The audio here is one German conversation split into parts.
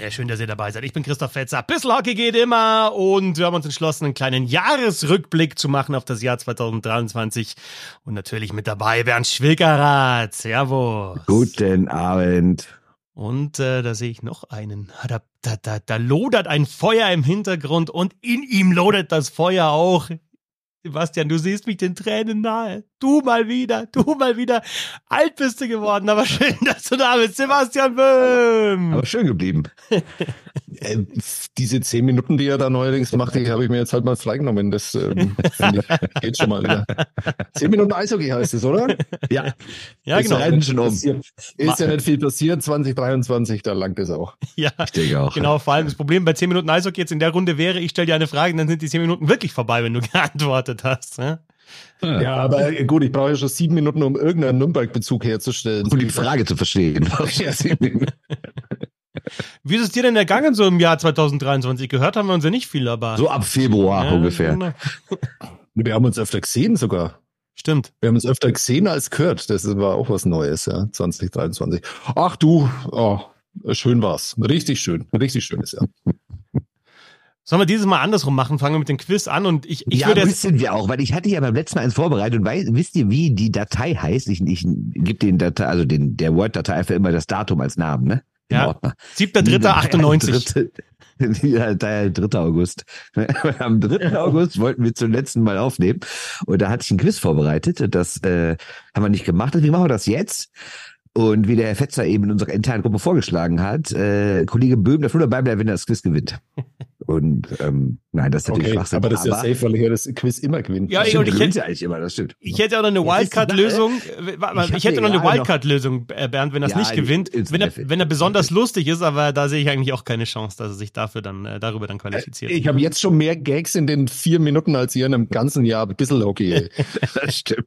Ehre. Schön, dass ihr dabei seid. Ich bin Christoph Fetzer. Bissl Hockey geht immer und wir haben uns entschlossen, einen kleinen Jahresrückblick zu machen auf das Jahr 2023. Und natürlich mit dabei Bernd Schwickerath. Servus. Guten Abend. Und äh, da sehe ich noch einen. Da, da, da, da lodert ein Feuer im Hintergrund und in ihm lodert das Feuer auch. Sebastian, du siehst mich den Tränen nahe. Du mal wieder, du mal wieder. Alt bist du geworden, aber schön, dass du da bist. Sebastian Böhm. Aber schön geblieben. äh, diese zehn Minuten, die er da neuerdings macht, die habe ich mir jetzt halt mal freigenommen. Das ähm, geht schon mal wieder. Zehn Minuten Eishockey heißt es, oder? Ja. Ja, Ist genau. schon um. Ist ja nicht viel passiert. 2023, da langt es auch. Ja, Ich denke auch. genau. Vor allem das Problem bei 10 Minuten Eishockey jetzt in der Runde wäre, ich stelle dir eine Frage, und dann sind die 10 Minuten wirklich vorbei, wenn du geantwortet hast. Ne? Ja, aber äh, gut, ich brauche ja schon sieben Minuten, um irgendeinen Nürnberg-Bezug herzustellen. Um die Frage zu verstehen. Ja, sieben Minuten. Wie ist es dir denn ergangen so im Jahr 2023? Gehört haben wir uns ja nicht viel, aber. So ab Februar Ja, ungefähr. genau. Wir haben uns öfter gesehen sogar. Stimmt. Wir haben uns öfter gesehen als gehört. Das war auch was Neues, ja, 2023. Ach du, oh, schön war's. Richtig schön. Richtig schönes Jahr. Sollen wir dieses Mal andersrum machen? Fangen wir mit dem Quiz an und ich, ich ja, würde jetzt. wissen wir auch, weil ich hatte ja beim letzten Mal eins vorbereitet und weiß, wisst ihr, wie die Datei heißt? Ich, ich gebe den Datei, also den, der Word-Datei einfach immer das Datum als Namen, ne? Im Ja. Ordner. 7.3.98. Ja, der 3. August. Am 3. August wollten wir zum letzten Mal aufnehmen und da hatte ich ein Quiz vorbereitet und das äh, haben wir nicht gemacht. Deswegen machen wir das jetzt. Und wie der Herr Fetzer eben in unserer internen Gruppe vorgeschlagen hat, äh, Kollege Böhm darf nur dabei bleiben, wenn er das Quiz gewinnt. Und ähm, nein, das ist natürlich Okay, Schwachsinn. aber das ist ja safe, weil ich ja das Quiz immer gewinne. Ja, Stimmt, und ich hätte- ja eigentlich immer, das stimmt. Ich hätte auch noch eine. Wildcard-Lösung. Äh, Ich Ich, hätte noch eine Wildcard-Lösung, äh, Bernd, wenn das Ja, nicht gewinnt. Wenn er, wenn er besonders lustig ist, aber da sehe ich eigentlich auch keine Chance, dass er sich dafür dann, äh, darüber dann qualifiziert. Ich habe jetzt schon mehr Gags in den vier Minuten als ihr in einem ganzen Jahr. Ein bisschen okay. Das stimmt.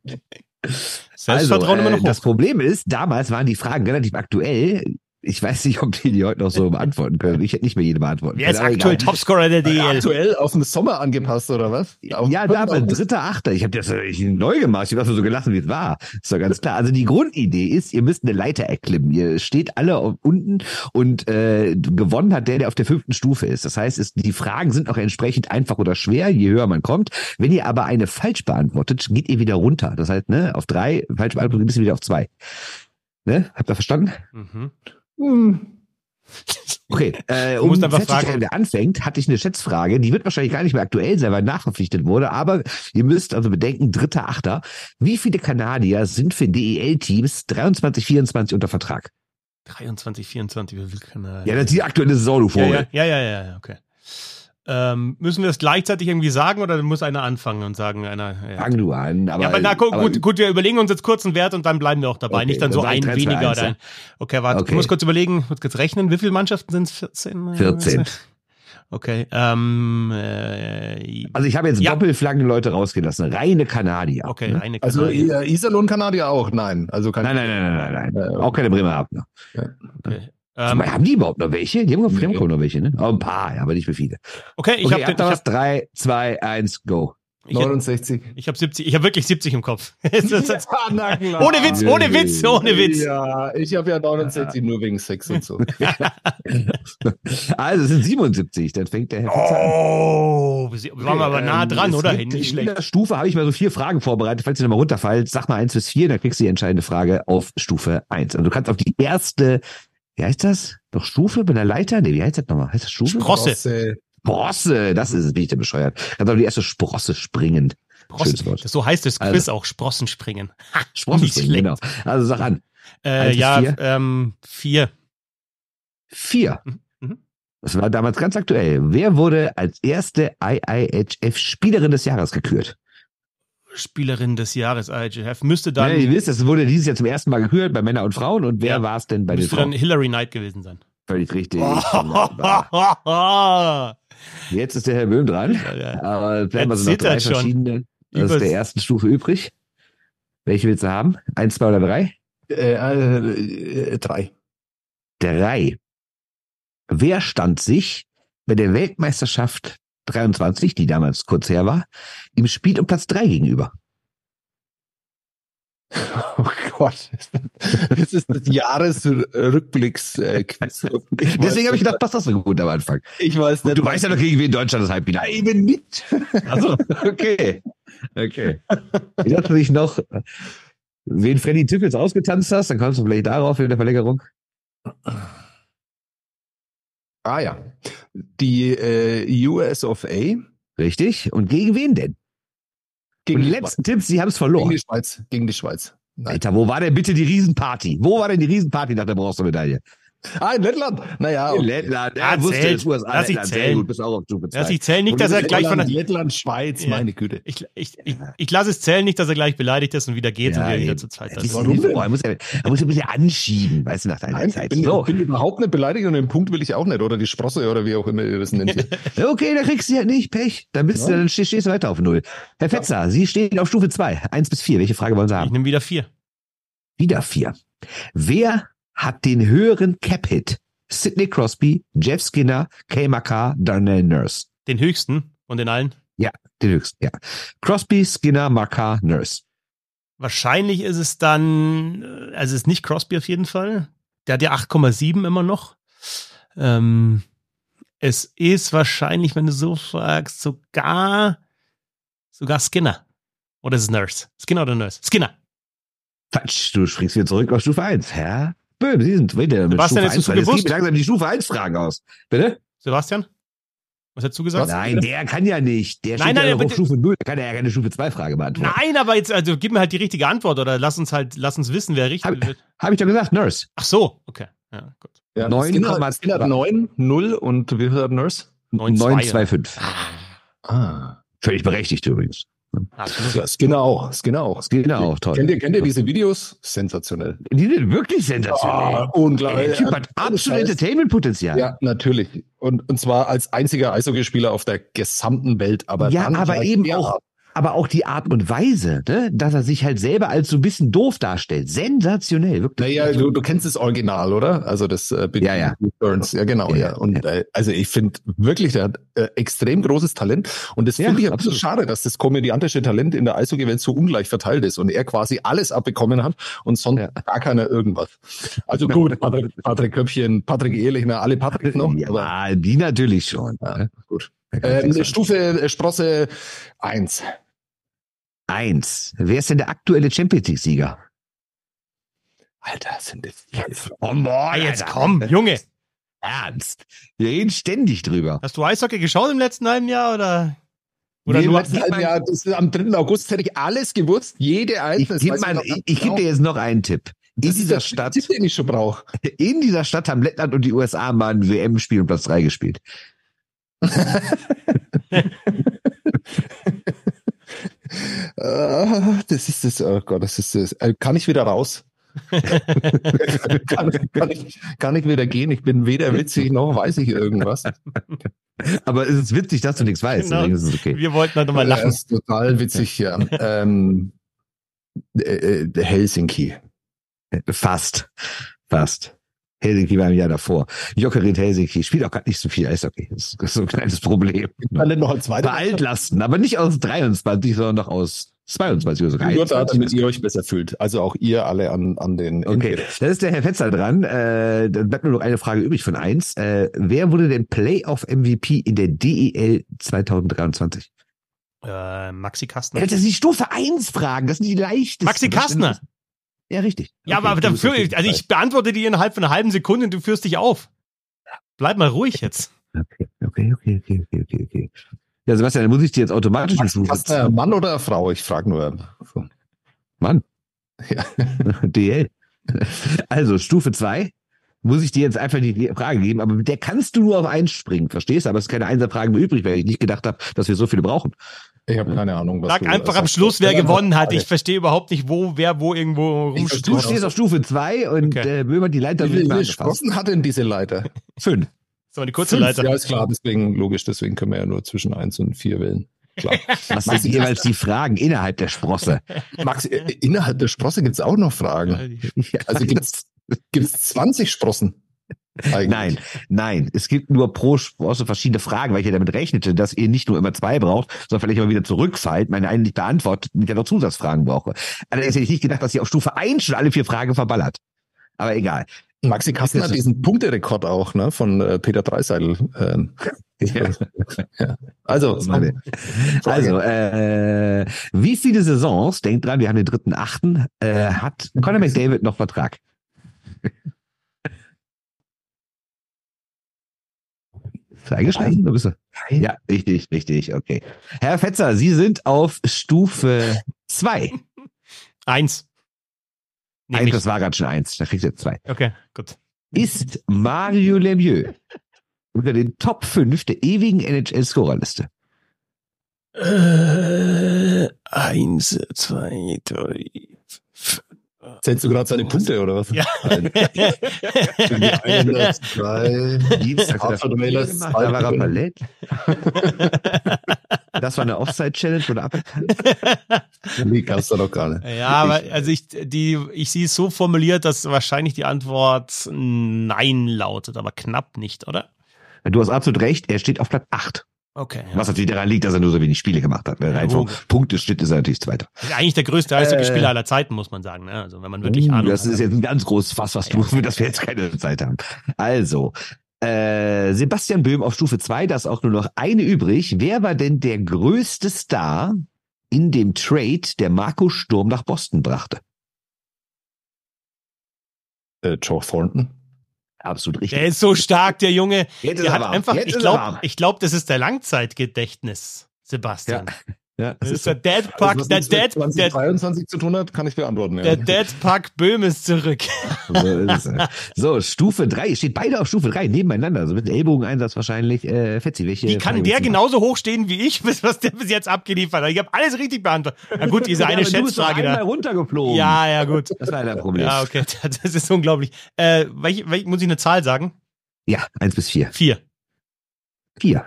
Selbstvertrauen also, immer äh, noch Das hoch. Problem ist, damals waren die Fragen relativ aktuell. Ich weiß nicht, ob die die heute noch so beantworten können. Ich hätte nicht mehr jede beantworten Wer ist können. aktuell. Topscorer der DL? Aktuell auf den Sommer angepasst, oder was? Auf Ja, August? dritter, achter. Ich habe das ich neu gemacht. Ich habe das so gelassen, wie es war. Ist doch ganz klar. Also die Grundidee ist, ihr müsst eine Leiter erklimmen. Ihr steht alle unten und äh, gewonnen hat der, der auf der fünften Stufe ist. Das heißt, es, die Fragen sind auch entsprechend einfach oder schwer, je höher man kommt. Wenn ihr aber eine falsch beantwortet, geht ihr wieder runter. Das heißt, ne, auf drei, falsch beantwortet, bist du wieder auf zwei. Ne? Habt ihr verstanden? Mhm. Hm. Okay, äh, Du um musst einfach fragen. wer anfängt, hatte ich eine Schätzfrage. Die wird wahrscheinlich gar nicht mehr aktuell sein, weil nachverpflichtet wurde. Aber ihr müsst also bedenken, dritter, achter. Wie viele Kanadier sind für DEL-Teams 23, 24 unter Vertrag? 23, 24, wie viel kann er? Ja, das ist die aktuelle Saison, du ja, ja, ja, ja, ja, okay. Ähm, müssen wir das gleichzeitig irgendwie sagen oder muss einer anfangen und sagen, einer. Ja, Fang du an. Aber, ja aber na gut, aber- gut, gut, wir überlegen uns jetzt kurz einen Wert und dann bleiben wir auch dabei. Okay, Nicht dann so dann sag ein ich 3, 2, weniger 1, oder ein. Okay, warte, Okay. ich muss kurz überlegen, muss kurz rechnen. Wie viele Mannschaften sind es? 14? 14. Okay. Ähm, äh, Also ich habe jetzt Ja. Doppelflaggen Leute rausgelassen. Reine Kanadier. okay, Ne? eine Also Kanadier. äh, Iserlohn Kanadier auch? Nein. Also kein Nein, nein, nein, nein, nein, nein. Äh, Auch keine Bremerhavener. Okay. Ähm, Ähm, haben die überhaupt noch welche? Die haben, noch- die haben noch welche, ne? Oh, ein paar, ja, aber nicht mehr viele. okay, ich okay, habe was? hab, Drei, zwei, eins, go. ich hab, 69. ich hab 70, ich habe wirklich 70 im Kopf. Jetzt- na klar. ohne Witz, ohne Witz, ohne Witz. Ja, ich habe ja 69 nur wegen Sex und so. Also es sind 77, dann fängt der Herr. Oh, wir waren aber nah Ähm, dran, oder? gibt- Nicht In schlecht. der Stufe habe ich mal so vier Fragen vorbereitet. Falls ihr nochmal runterfallt, sag mal eins bis vier, dann kriegst du die entscheidende Frage auf Stufe eins. Und du kannst auf die erste, wie heißt das? Doch Stufe bei der Leiter? Nee, wie heißt das nochmal? Heißt das Stufe? Sprosse. Sprosse. Sprosse, das ist es, bin ich denn bescheuert. Auf die erste Sprosse springen. Schönes Sprossen. Wort. Das, so heißt das Quiz Also. auch, Sprossen springen. Ha, Sprosse nicht springen, schlecht. genau. Also sag an. Äh, ja, vier? ähm, vier. Vier. Mhm, mhm. Das war damals ganz aktuell. Wer wurde als erste IIHF-Spielerin des Jahres gekürt? Spielerin des Jahres IGF. Müsste dann, ja, ihr wisst, das wurde dieses Jahr zum ersten Mal gekürt bei Männern und Frauen. Und wer Ja. war es denn bei den müsste dann Frauen? Hillary Knight gewesen sein. Völlig richtig. Jetzt ist der Herr Böhm dran. Aber bleiben wir so noch drei verschiedene. Das Übers- ist der ersten Stufe übrig. Welche willst du haben? Eins, zwei oder drei? Äh, äh, drei. Drei. Wer stand sich bei der Weltmeisterschaft 23, die damals kurz her war, im Spiel um Platz drei gegenüber? Oh Gott. Das ist das Jahresrückblicks. Quiz. Ich Deswegen habe ich gedacht, passt das so gut am Anfang. ich weiß Und nicht. du weißt ja noch, gegen wen Deutschland das Halbfinale. eben nicht. Also, okay. Okay. Ich dachte dich noch, wen Freddy Tippels ausgetanzt hast, dann kommst du vielleicht darauf in der Verlängerung. Ah ja. Die äh, US of A Richtig. Und gegen wen denn? gegen Und die letzten Tipps, sie haben es Schweiz. gegen verloren. die Schweiz. Gegen die Schweiz. Nein. Alter, wo war denn bitte die Riesenparty? Wo war denn die Riesenparty nach der Bronzemedaille? Ah, in Lettland. Naja, In. Lettland. Ja, Er wusste zählt. USA, Lass ich Lettland. Sehr zählen. gut, bist auch auf Stufe Ja, zwei. ich zähle nicht, dass er gleich von der. Lettland, Lettland, Schweiz, Ja. meine Güte. Ich, ich, ich, ich lasse es zählen, nicht, dass er gleich beleidigt ist und wieder geht und wir wieder eben. zu zweit Ja, sind. Warum denn? Er muss, ja- er muss ein bisschen anschieben, weißt du, nach deiner Nein, ich Zeit. bin, So. bin überhaupt nicht beleidigt und den Punkt will ich auch nicht. Oder die Sprosse oder wie auch immer ihr das nennt. Okay, dann kriegst du ja nicht Pech. Dann bist du, Ja. dann stehst, du weiter auf Null. Herr Fetzer, Sie stehen auf Stufe zwei, Eins bis vier. Welche Frage wollen Sie Ich haben? nehme wieder vier. Wieder vier. Wer hat den höheren Cap-Hit? Sidney Crosby, Jeff Skinner, Kay Makar, Darnell Nurse. Den höchsten und den allen. Den höchsten, ja. Crosby, Skinner, Makar, Nurse. Wahrscheinlich ist es dann, äh, also es ist nicht Crosby auf jeden Fall. Der hat ja 8,7 immer noch. Ähm, es ist wahrscheinlich, wenn du so fragst, sogar, sogar Skinner. Oder ist es Nurse? Skinner oder Nurse? Skinner. Quatsch, du springst wieder zurück auf Stufe eins. Herr Böhm, Sie sind wieder mit Sebastian, Stufe hättest du's eins. weil Es gewusst? geht mir langsam die Stufe 1 Fragen aus. Bitte? Sebastian? Was hättest du gesagt? Nein, der kann ja nicht. Der Nein, steht nein, ja auf Stufe 0. Der kann ja keine Stufe 2 Frage beantworten. Nein, aber jetzt, also gib mir halt die richtige Antwort oder lass uns halt, lass uns wissen, wer richtig Hab- wird. Habe ich doch gesagt, Nurse. Ach so, okay. Ja, gut. Ja, Neun Skinner, Komma- Skinner hat 9, 0 und wie viel hat Nurse? 9,2. 925. Ah. Völlig berechtigt übrigens. Absolut. Skinner auch. Skinner auch. Skinner auch, toll. Kennt ihr, kennt ihr diese Videos? Sensationell. Die sind wirklich sensationell. Ey, unglaublich. der Typ hat absolut Entertainment-Potenzial. Ja, natürlich. Und, und zwar als einziger Eishockeyspieler auf der gesamten Welt. Aber Ja, aber halt eben auch, aber auch die Art und Weise, ne? dass er sich halt selber als so ein bisschen doof darstellt. Sensationell, wirklich. Naja, du, du kennst das Original, oder? Also das äh, Big Ja, ja. Burns, ja genau, ja. Ja, Und äh, also ich finde wirklich, der hat äh, extrem großes Talent und das Ja, finde ich ein bisschen absolut. schade, dass das komödiantische Talent in der Eishockey-Welt so ungleich verteilt ist und er quasi alles abbekommen hat und sonst Ja. gar keiner irgendwas. Also gut, Patrick, Patrick Köpfchen, Patrick Ehrlichner, alle Patrick noch, aber ja, die natürlich schon. Ja, ne? gut. Ähm. Stufe äh, Sprosse eins. Eins. Wer ist denn der aktuelle Champions League-Sieger? Alter, sind das Oh, boah, Ah, jetzt komm, Junge. Ernst. Wir reden ständig drüber. Hast du Eishockey geschaut im letzten halben Jahr oder? Oder Nee, nur, letzten halben Jahr, das ist am 3. August hätte ich alles gewusst, jede Ich einzelne. ich, gebe genau. dir jetzt noch einen Tipp. In Das ist dieser der Stadt, Tipp, den ich schon brauche. in dieser Stadt haben Lettland und die USA mal ein WM-Spiel um Platz 3 gespielt. Ah, das ist das, oh Gott, das ist das. Äh, Kann ich wieder raus? kann, kann, ich, kann ich wieder gehen? Ich bin weder witzig noch weiß ich irgendwas. Aber es ist witzig, dass du nichts weißt. Genau. Okay. wir wollten halt nochmal Das lachen. ist total witzig, ja. ähm, äh, äh, Helsinki. Fast. Fast. Helsinki war im Jahr davor. Jokerit Helsinki spielt auch gar nicht so viel Eishockey. Das ist so ein kleines Problem. Dann noch als Bei zweiter. Altlasten, aber nicht aus 23, sondern noch aus 22 oder sogar Nur da, 21. damit ihr euch besser fühlt. Also auch ihr alle an, an den. Okay, dann ist der Herr Fetzer dran. Äh, dann bleibt nur noch eine Frage übrig von eins. Äh, wer wurde denn Playoff-MVP in der DEL 2023? Äh, Maxi Kastner. Das sind die Stufe 1 Fragen, das sind die leichtesten. Maxi Kastner. Ja, richtig. Ja, Okay, aber dafür, also Fall. ich beantworte die innerhalb von einer halben Sekunde und du führst dich auf. Bleib mal ruhig jetzt. Okay, okay, okay, okay, okay, okay, okay. Ja, Sebastian, dann muss ich dir jetzt automatisch eine Stufe Kastner, Mann oder Frau? Ich frage nur. Mann. Ja. DL. Also, Stufe 2 muss ich dir jetzt einfach die Frage geben, aber mit der kannst du nur auf eins springen, verstehst du? Aber es ist keine Einserfragen mehr übrig, weil ich nicht gedacht habe, dass wir so viele brauchen. Ich habe keine Ahnung, was Sag du einfach am. Schluss, wer gewonnen hat. Ich verstehe überhaupt nicht, wo, wer wo irgendwo rumsteht. Du stehst auf Stufe 2 und Okay. äh, Böhmer die Leiter Wie viele. Sprossen hat denn diese Leiter? Fünf. So, die kurze Fünf. Leiter. Ja, ist klar, deswegen logisch, deswegen können wir ja nur zwischen eins und vier wählen. Klar. Was sind jeweils die Fragen innerhalb der Sprosse? Max, äh, innerhalb der Sprosse gibt's auch noch Fragen. Also gibt's gibt's 20 Sprossen? Eigentlich. Nein, nein. Es gibt nur pro Sprosse verschiedene Fragen, weil ich ja damit rechnete, dass ihr nicht nur immer zwei braucht, sondern vielleicht immer wieder zurückfallt, meine eine nicht beantwortet und ich ja noch Zusatzfragen brauche. Allerdings hätte ich nicht gedacht, dass ihr auf Stufe 1 schon alle vier Fragen verballert. Aber egal. Maxi Kasten hat diesen Punkterekord auch, ne, von äh, Peter Dreiseidel. Ähm, Ja. ja. Also, Also, äh, wie viele Saisons, denkt dran, wir haben den dritten Achten, äh, hat Conor McDavid noch Vertrag? Ist er eingeschlafen? Oder bist du? Ja, richtig, richtig, okay. Herr Fetzer, Sie sind auf Stufe zwei. Eins. Nehm Eins, das war gerade schon eins, da kriegt ihr zwei. Okay, gut. Ist Mario Lemieux unter den Top 5 der ewigen NHL-Scorerliste? Äh, eins, zwei, drei. Zählst du gerade seine Punkte oder was? Ja. Eine, zwei, Dienstag hat er da war er. Ballett. Das war eine Offside-Challenge oder aberkannt? Die gab's da noch gar nicht. Ja, aber also ich, die, ich sehe es so formuliert, dass wahrscheinlich die Antwort Nein lautet, aber knapp nicht, oder? Du hast absolut recht, er steht auf Platz 8. Okay. Was natürlich daran liegt, dass er nur so wenig Spiele gemacht hat. Rein vom logisch. Punkteschnitt ist er natürlich Zweiter. Ja. Eigentlich der größte Eishockeyspieler Äh. aller Zeiten, muss man sagen. Ne? Also wenn man wirklich Uh, Ahnung das hat. ist jetzt ein ganz großes Fass, was du, für das wir jetzt keine Zeit haben. Also, äh, Sebastian Böhm auf Stufe 2, da ist auch nur noch eine übrig. Wer war denn der größte Star in dem Trade, der Marco Sturm nach Boston brachte? Äh, Joe Thornton. Absolut richtig. Der ist so stark, der Junge. Jetzt Der er hat einfach, ich glaube, ich glaub, das ist der Langzeitgedächtnis, Sebastian. Ja, Das das ist der. Dead Pack, was der Dead, der, 2023 zu tun hat, kann ich beantworten. Ja. der Dead Pack Böhm ist zurück. So, ist so, Stufe 3, steht beide auf Stufe 3 nebeneinander, so mit Ellbogeneinsatz wahrscheinlich. Äh, Fetzi, welche Wie kann der genauso hoch stehen wie ich, bis- was der bis jetzt abgeliefert hat? Ich habe alles richtig beantwortet. Na gut, diese eine Ja, Schätzfrage da. runtergeflogen. Ja, ja, gut. Das war dein Problem. Ja, okay, das ist unglaublich. Äh, welch, welch, muss ich eine Zahl sagen? Ja, 1 bis 4. Vier. 4.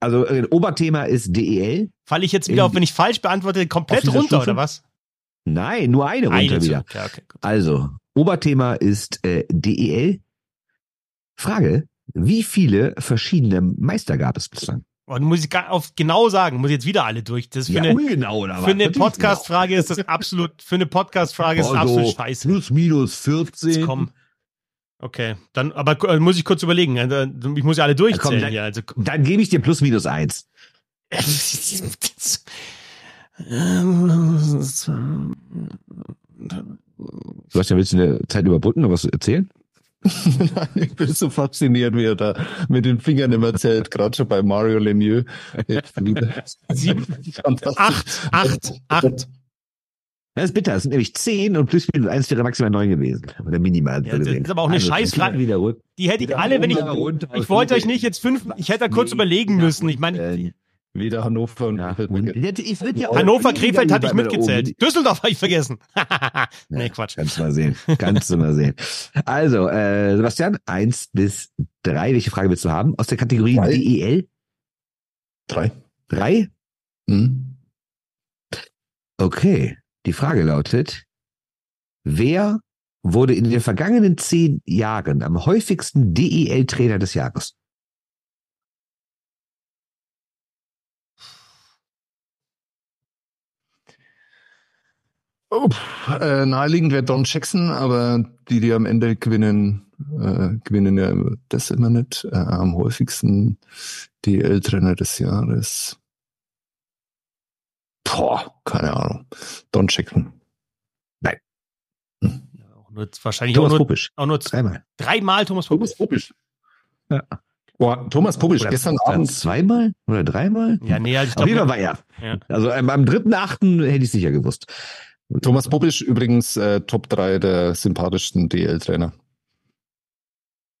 Also äh, Oberthema ist DEL. Falle ich jetzt wieder auf, wenn ich falsch beantworte, komplett runter, Stufe? oder was? Nein, nur eine runter Eine wieder. zurück. Ja, okay. Also, Oberthema ist äh, DEL. Frage, wie viele verschiedene Meister gab es bislang? Und muss ich auf genau sagen, muss ich jetzt wieder alle durch. Das für eine, ungenau oder für eine Podcast-Frage ist das absolut, für eine Podcast-Frage ist das absolut scheiße. Plus, minus 14. Jetzt komm. Okay, dann, aber äh, muss ich kurz überlegen. äh, Ich muss ja alle durchzählen dann- hier. Also, Dann gebe ich dir plus, minus 1. Sebastian, willst du eine Zeit überbrücken, noch was erzählen? Nein, ich bin so fasziniert, wie er da mit den Fingern immer zählt, gerade schon bei Mario Lemieux. Sieben, acht, acht, acht. Das ist bitter. Es sind nämlich 10 und plus, minus 1 wäre maximal 9 gewesen. Oder minimal. Ja, das ist aber auch eine Scheißfrage. Wieder runter. Die hätte ich Wieder alle, wenn ich. runter, Ich wollte euch nicht jetzt fünf. Ich hätte da kurz überlegen müssen. Ich meine, Äh, Wieder Hannover und ja. Krefeld. Ich würd ja auch- Hannover, Krefeld hatte ich mitgezählt. oben. Düsseldorf habe ich vergessen. nee, Quatsch. Kannst du mal sehen. Kannst du mal sehen. Also, äh, Sebastian, 1 bis 3. Welche Frage willst du haben? Aus der Kategorie Drei. DEL? Drei. 3? Hm? Okay. Die Frage lautet, wer wurde in den vergangenen zehn Jahren am häufigsten DEL-Trainer des Jahres? Oh, äh, naheliegend wäre Don Jackson, aber die, die am Ende gewinnen, äh, gewinnen ja das immer nicht. Äh, am häufigsten DL-Trainer des Jahres. Boah, keine Ahnung. Don Jackson. Ja, auch nur, wahrscheinlich auch Thomas nur, Popisch. auch nur Dreimal. dreimal Thomas Popisch. Popisch. Ja. Boah, Thomas Popisch, Oder gestern oder Abend. zweimal? Oder dreimal? Ja, nee, also ich Auf jeden Fall glaube. war er. Ja. Also ähm, am dritten, achten hätte ich sicher gewusst. Thomas Popisch übrigens äh, Top 3 der sympathischsten DL-Trainer.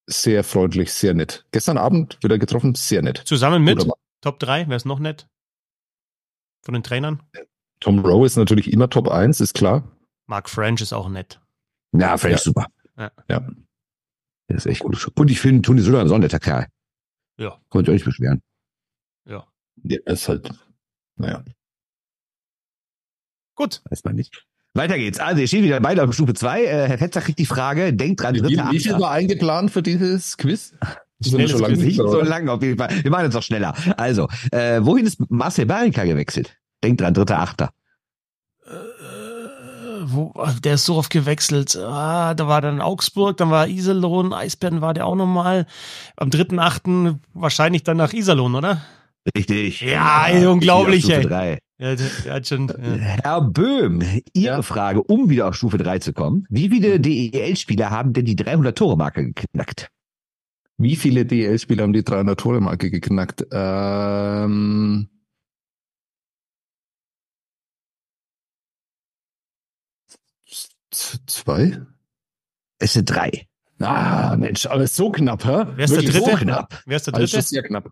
Sehr freundlich, sehr nett. Gestern Abend wieder getroffen, sehr nett. Zusammen mit. Top 3, wäre es noch nett? Von den Trainern? Tom Rowe ist natürlich immer Top 1, ist klar. Mark French ist auch nett. Ja, ich Ja. super. Ja. Der ist echt gut. Und ich finde, Toni Söder ist auch ein netter Kerl. Ja. Konnte ich auch nicht beschweren. Ja. Der ist halt, naja. Gut. Weiß man nicht. Weiter geht's. Also, ihr steht wieder beide auf Stufe 2. Äh, Herr Fetzer kriegt die Frage, denkt dran, dritte wie viel war eingeplant für dieses Quiz? Sind wir Schnelles schon lange. Nicht so oder? lang auf jeden Fall. Wir machen jetzt noch schneller. Also, äh, wohin ist Marcel Barinka gewechselt? Denkt dran, dritter Achter. Äh, wo, der ist so oft gewechselt. Ah, da war dann Augsburg, dann war Iserlohn, Eisbären war der auch nochmal. Am 3.8. wahrscheinlich dann nach Iserlohn, oder? Richtig. Ja, ey, unglaublich, Stufe ey. drei. Ja, der, der hat schon. Ja. Herr Böhm, Ihre Ja. Frage, um wieder auf Stufe 3 zu kommen. Wie viele DEL-Spieler haben denn die 300-Tore-Marke geknackt? Wie viele DL-Spieler haben die 300-Tore-Marke geknackt? Ähm, zwei? Es sind drei. Ah, Mensch, aber ist so knapp, hä? Wer ist der Wirklich Dritte? So knapp. Wer ist der Also Dritte? schon sehr knapp.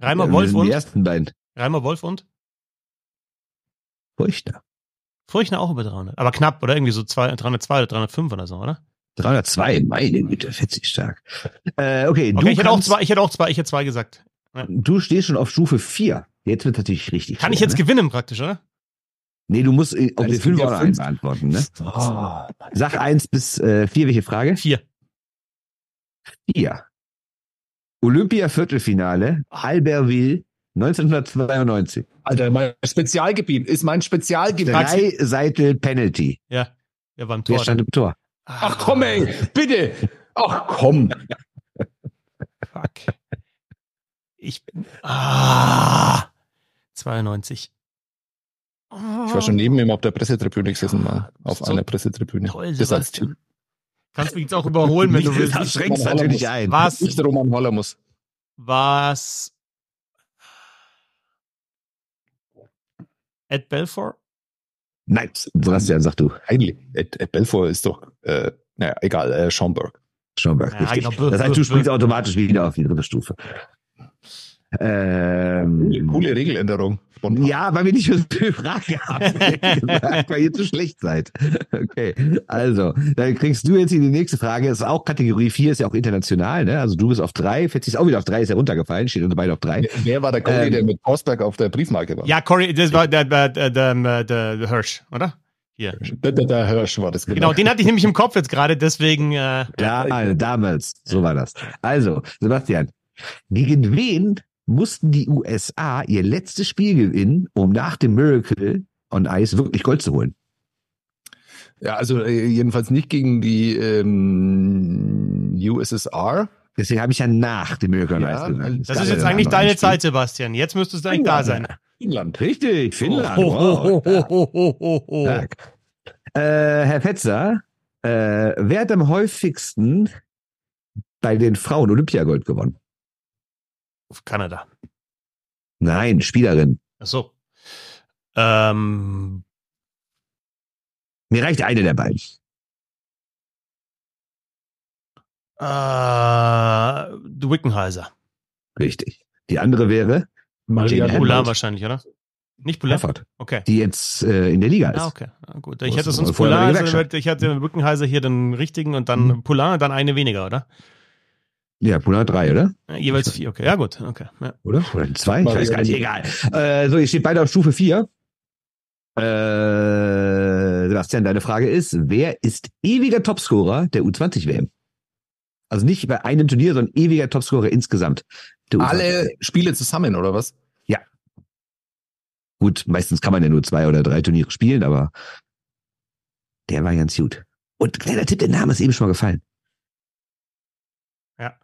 Reimer Äh, Wolf Die und? ersten beiden. Reimer Wolf und? Furchtbar. Furchtner auch über 300. Aber knapp, oder? Irgendwie so zwei, 302 oder 305 oder so, oder? 302, meine Güte, fetzig stark. Äh, okay, du, Okay, ich hätte auch zwei, ich hätte auch zwei, ich hätte zwei gesagt. du stehst schon auf Stufe 4. Jetzt wird natürlich richtig. Kann ich schwer, jetzt ne? gewinnen praktisch, oder? Nee, du musst äh, auf Ja, die es gibt 5 ja oder fünf. 1 beantworten, ne? Oh, Sag 1 bis 4, welche Frage? Vier. 4. Olympia-Viertelfinale, Albertville, 1992. Alter, mein Spezialgebiet ist mein Spezialgebiet. Drei Seitel Penalty. Ja. Der war im Wer Tor. stand im Tor? Ach komm, ey, bitte. Ach komm. Fuck. Ich. Ah. 92. Ich war schon neben ihm auf der Pressetribüne gesessen, mal. Auf So einer Pressetribüne. Toll, Das heißt, Sebastian. Kannst mich jetzt auch überholen, wenn du Das willst. schränkst natürlich ein. Was? nicht Roman Holler muss. Was? Ed Belfort? Nein, Sebastian, sag du. Eigentlich. Ed, Ed Belfort ist doch, äh, naja, egal, äh, Schomburg. Schomberg, Ja, richtig. genau, das heißt, du springst automatisch wieder auf die dritte Stufe. Ähm, Coole Regeländerung. Spontan. Ja, weil wir nicht für die Frage haben. gesagt, weil ihr zu schlecht seid. Okay, also, dann kriegst du jetzt die nächste Frage. Das ist auch Kategorie 4, ist ja auch international, ne? Also du bist auf 3, Fetzi ist auch wieder auf 3, ist ja runtergefallen, steht unter beide auf 3. Wer- war der Goalie, Ähm, der mit Forsberg auf der Briefmarke war? Ja, Corey, das war der, der, der, der, der, der Hirsch, oder? Hier. Der, der, der Hirsch war das. Genau, den hatte ich nämlich im Kopf jetzt gerade, deswegen. Äh, Ja, damals, so war das. Also, Sebastian, gegen wen mussten die USA ihr letztes Spiel gewinnen, um nach dem Miracle on Ice wirklich Gold zu holen? Ja, also äh, jedenfalls nicht gegen die ähm, USSR. Deswegen habe ich ja nach dem Miracle on Ja, Ice gesagt. das gab ist ja jetzt eigentlich deine Spiel. Zeit, Sebastian. Jetzt müsstest du eigentlich da sein. England. Richtig, Finnland. Oh, wow. oh, oh, oh, oh, oh, oh. Stark. Äh, Herr Fetzer, äh, wer hat am häufigsten bei den Frauen Olympiagold gewonnen? Auf Kanada. Nein, Spielerin. Ach so. Ähm, Mir reicht eine der beiden. äh, Wickenheiser. Richtig. Die andere wäre Maria Helmholtz. wahrscheinlich, oder? Nicht? Herford, Okay. die jetzt äh, in der Liga ist. Ah, okay. Ah, gut. Ich hätte sonst eine also ich hatte Wickenheiser hier den richtigen und dann Mhm. Und dann eine weniger, oder? Ja, hat drei, oder? Ja, jeweils vier, okay. Ja, gut. Okay. Ja. Oder? Oder zwei? Ich weiß gar nicht, egal. Äh, so, ihr steht beide auf Stufe 4. Äh, Sebastian, deine Frage ist, wer ist ewiger Topscorer der U20-WM? Also nicht bei einem Turnier, sondern ewiger Topscorer insgesamt. U20. Alle Spiele zusammen, oder was? Gut, meistens kann man ja nur zwei oder drei Turniere spielen, aber der war ganz gut. Und kleiner Tipp, der Name ist eben schon mal gefallen. ja.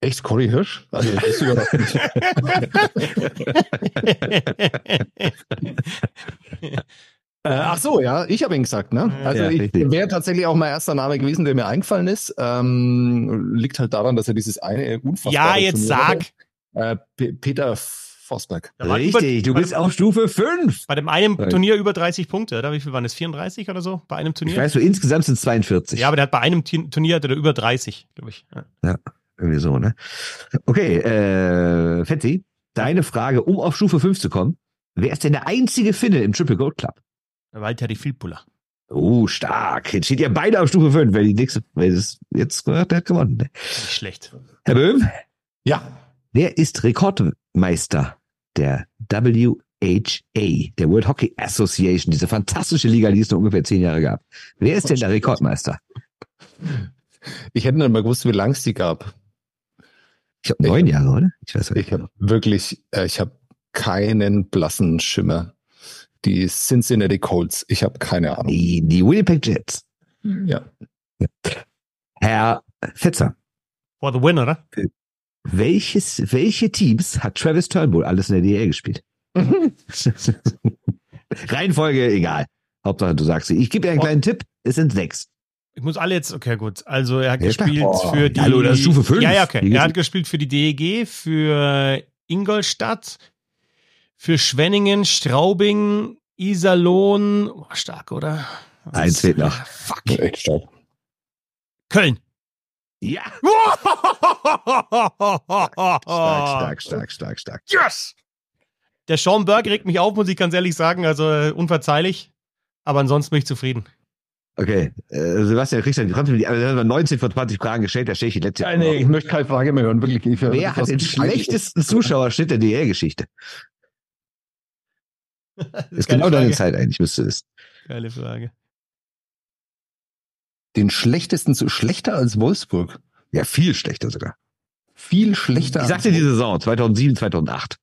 Echt, Cory Hirsch? Also, das ist überraschend. Äh, ach so, ja, ich habe ihn gesagt, ne? Also Ja, ich wäre tatsächlich auch mein erster Name gewesen, der mir eingefallen ist. Ähm, liegt halt daran, dass er dieses eine unfassbare ja, jetzt Turnier sag. hatte. Äh, Peter Forsberg. Richtig, über- du bist dem- auf Stufe 5. Bei dem einen. Turnier über 30 Punkte, oder? Wie viel waren das? 34 oder so? Bei einem Ich Turnier? weiß, so insgesamt sind es 42. Ja, aber der hat bei einem Turnier hat er über 30, glaube ich. Ja. Irgendwie so, ne? Okay, äh, Fetzi, deine Frage, um auf Stufe 5 zu kommen. Wer ist denn der einzige Finne im Triple Gold Club? Walter Filppula. Oh, stark. Jetzt steht ihr beide auf Stufe 5. Wer die nächste, wer das jetzt gehört, der hat gewonnen. ne? Nicht schlecht. Herr Böhm, Ja, wer ist Rekordmeister der? WHA, der World Hockey Association, diese fantastische Liga, die es nur ungefähr zehn Jahre gab. Wer ist denn der Rekordmeister? Ich hätte nicht mal gewusst, wie lang es die gab. Ich glaube neun Jahre, oder? Ich weiß nicht. Ich habe wirklich, äh, ich habe keinen blassen Schimmer. Die Cincinnati Colts, ich habe keine Ahnung. Die, die Winnipeg Jets. Ja. Herr Fetzer. For the win, oder? Welches, welche Teams hat Travis Turnbull alles in der DL gespielt? Reihenfolge, egal. Hauptsache, du sagst sie. Ich gebe dir einen oh. kleinen Tipp. Es sind sechs. Ich muss alle jetzt, okay, gut. Also er hat ja, gespielt oh, für die. Hallo, das ist Stufe 5. Ja, ja, okay. Er hat gespielt für die DEG, für Ingolstadt, für Schwenningen, Straubing, Iserlohn. Oh, stark, oder? Was Eins fehlt noch. Fuck. Echt stark. Köln. Ja. stark, stark, stark, stark, stark. Yes! Der Sean Burke regt mich auf, muss ich ganz ehrlich sagen. Also äh, unverzeihlich. Aber ansonsten bin ich zufrieden. Okay, äh, Sebastian, kriegst du die, die also 19 von 20 Fragen gestellt, da stehe ich die letzte Jahr. Nee, ich möchte keine Frage mehr hören, wirklich. Ich Wer hat den schlechtesten Zuschauerschnitt der DL-Geschichte? Das ist genau Frage. deine Zeit eigentlich, müsste es. Geile Frage. Den schlechtesten, zu schlechter als Wolfsburg? Ja, viel schlechter sogar. Viel schlechter. Ich sagte die Saison 2007, 2008.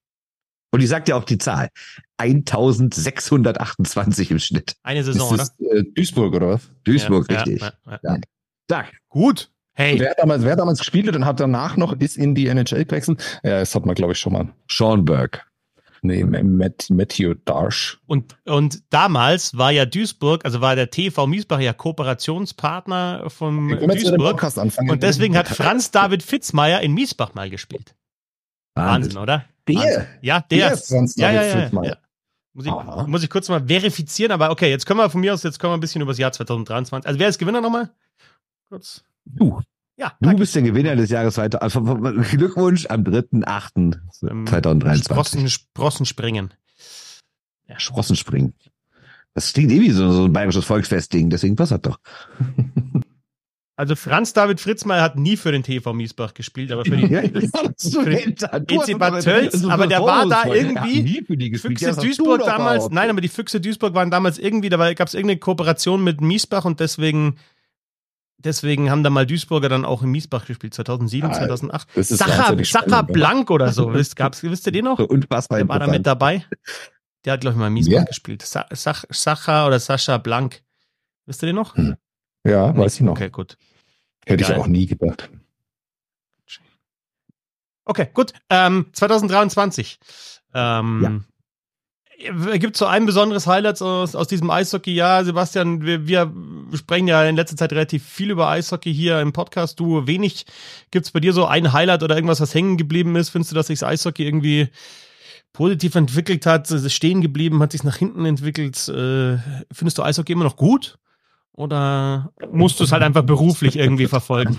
Und ich sagte auch die Zahl. 1628 im Schnitt. Eine Saison, ist das, oder? Äh, Duisburg, oder was? Duisburg, ja, richtig. Ja, ja, ja. ja. Gut. Hey. Wer damals, wer damals gespielt hat und hat danach noch, ist in die NHL gewechselt. Ja, das hat man, glaube ich, schon mal. Sean Burke. Nee, Matt, Matthew Darsh. Und, und damals war ja Duisburg, also war der TV Miesbach ja Kooperationspartner von Duisburg. Und deswegen hat Franz David Fitzmeier in Miesbach mal gespielt. Wahnsinn, Wahnsinn oder? Der? Wahnsinn. Ja, der. der Franz ja, ja, ja, ja. Muss ich, muss ich kurz mal verifizieren, aber okay, jetzt können wir von mir aus, jetzt können wir ein bisschen über das Jahr 2023. Also wer ist Gewinner nochmal? Kurz. Du. Ja. Du bist der Gewinner des Jahres weiter. Also, Glückwunsch am 3.8.2023. Sprossen, Sprossenspringen. Ja. Sprossenspringen. Das klingt eh wie so, so ein bayerisches Volksfestding, deswegen passt das doch. Also Franz David Fritzmeier hat nie für den TV Miesbach gespielt, aber für die, ja, für den EC Bad Tölz, aber der war da irgendwie Füchse Duisburg damals, nein, aber die Füchse Duisburg waren damals irgendwie, da gab es irgendeine Kooperation mit Miesbach und deswegen deswegen haben da mal Duisburger dann auch in Miesbach gespielt, 2007, ah, 2008. Sacher, Sacher Blank oder so, wisst, gab's, wisst ihr den noch? Unfassbar Der war da mit dabei. Der hat, glaube ich, mal in Miesbach ja. gespielt. Sa Sach Sacher oder Sascha Blank. Wisst ihr den noch? Hm. Ja, weiß ich noch. Okay, gut. Hätte Geil. ich auch nie gedacht. Okay, gut. Ähm, 2023. Ähm, ja. Gibt es so ein besonderes Highlight aus, aus diesem Eishockey-Jahr? Sebastian, wir, wir sprechen ja in letzter Zeit relativ viel über Eishockey hier im Podcast. Du wenig. Gibt es bei dir so ein Highlight oder irgendwas, was hängen geblieben ist? Findest du, dass sich Eishockey irgendwie positiv entwickelt hat, ist stehen geblieben, hat sich nach hinten entwickelt? Äh, findest du Eishockey immer noch gut? Oder musst du es halt einfach beruflich irgendwie verfolgen?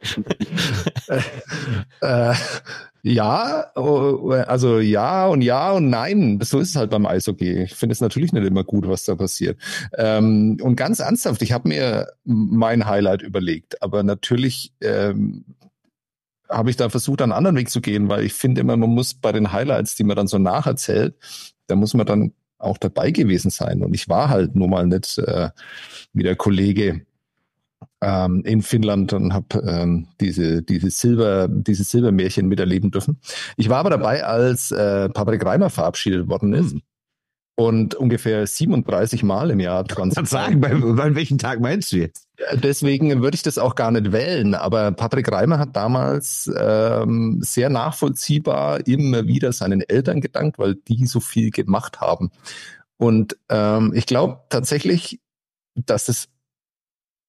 äh, ja, oh, also ja und ja und nein. So ist es halt beim Eishockey. Ich finde es natürlich nicht immer gut, was da passiert. Ähm, und ganz ernsthaft, ich habe mir mein Highlight überlegt, aber natürlich ähm, habe ich da versucht, einen anderen Weg zu gehen, weil ich finde immer, man muss bei den Highlights, die man dann so nacherzählt, da muss man dann auch dabei gewesen sein. Und ich war halt nur mal nicht äh, wie der Kollege ähm, in Finnland und habe ähm, diese, diese Silber, diese Silbermärchen miterleben dürfen. Ich war aber dabei, als äh, Patrick Reimer verabschiedet worden ist. Mhm und ungefähr 37 Mal im Jahr 20. Ich sagen, bei, bei welchen Tag meinst du jetzt? Deswegen würde ich das auch gar nicht wählen, aber Patrick Reimer hat damals ähm, sehr nachvollziehbar immer wieder seinen Eltern gedankt, weil die so viel gemacht haben. Und ähm, ich glaube tatsächlich, dass es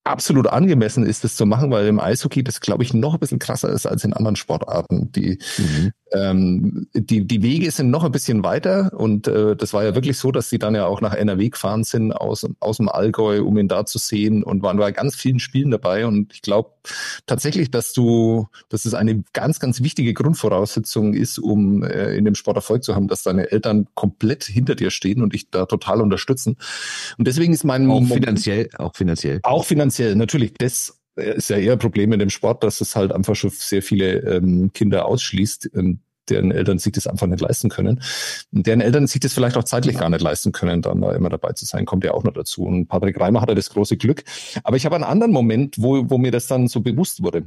absolut angemessen ist, das zu machen, weil im Eishockey das, glaube ich, noch ein bisschen krasser ist als in anderen Sportarten. Die, mhm. Ähm, die, die Wege sind noch ein bisschen weiter und äh, das war ja wirklich so, dass sie dann ja auch nach NRW gefahren sind aus, aus dem Allgäu, um ihn da zu sehen und waren bei ganz vielen Spielen dabei. Und ich glaube tatsächlich, dass du, dass es eine ganz, ganz wichtige Grundvoraussetzung ist, um äh, in dem Sport Erfolg zu haben, dass deine Eltern komplett hinter dir stehen und dich da total unterstützen. Und deswegen ist mein auch finanziell, auch finanziell, auch finanziell natürlich, das ist ja eher ein Problem in dem Sport, dass es halt einfach schon sehr viele ähm, Kinder ausschließt. Ähm, deren Eltern sich das einfach nicht leisten können. Und deren Eltern sich das vielleicht auch zeitlich gar nicht leisten können, dann da immer dabei zu sein, kommt ja auch noch dazu. Und Patrick Reimer hatte das große Glück. Aber ich habe einen anderen Moment, wo, wo mir das dann so bewusst wurde.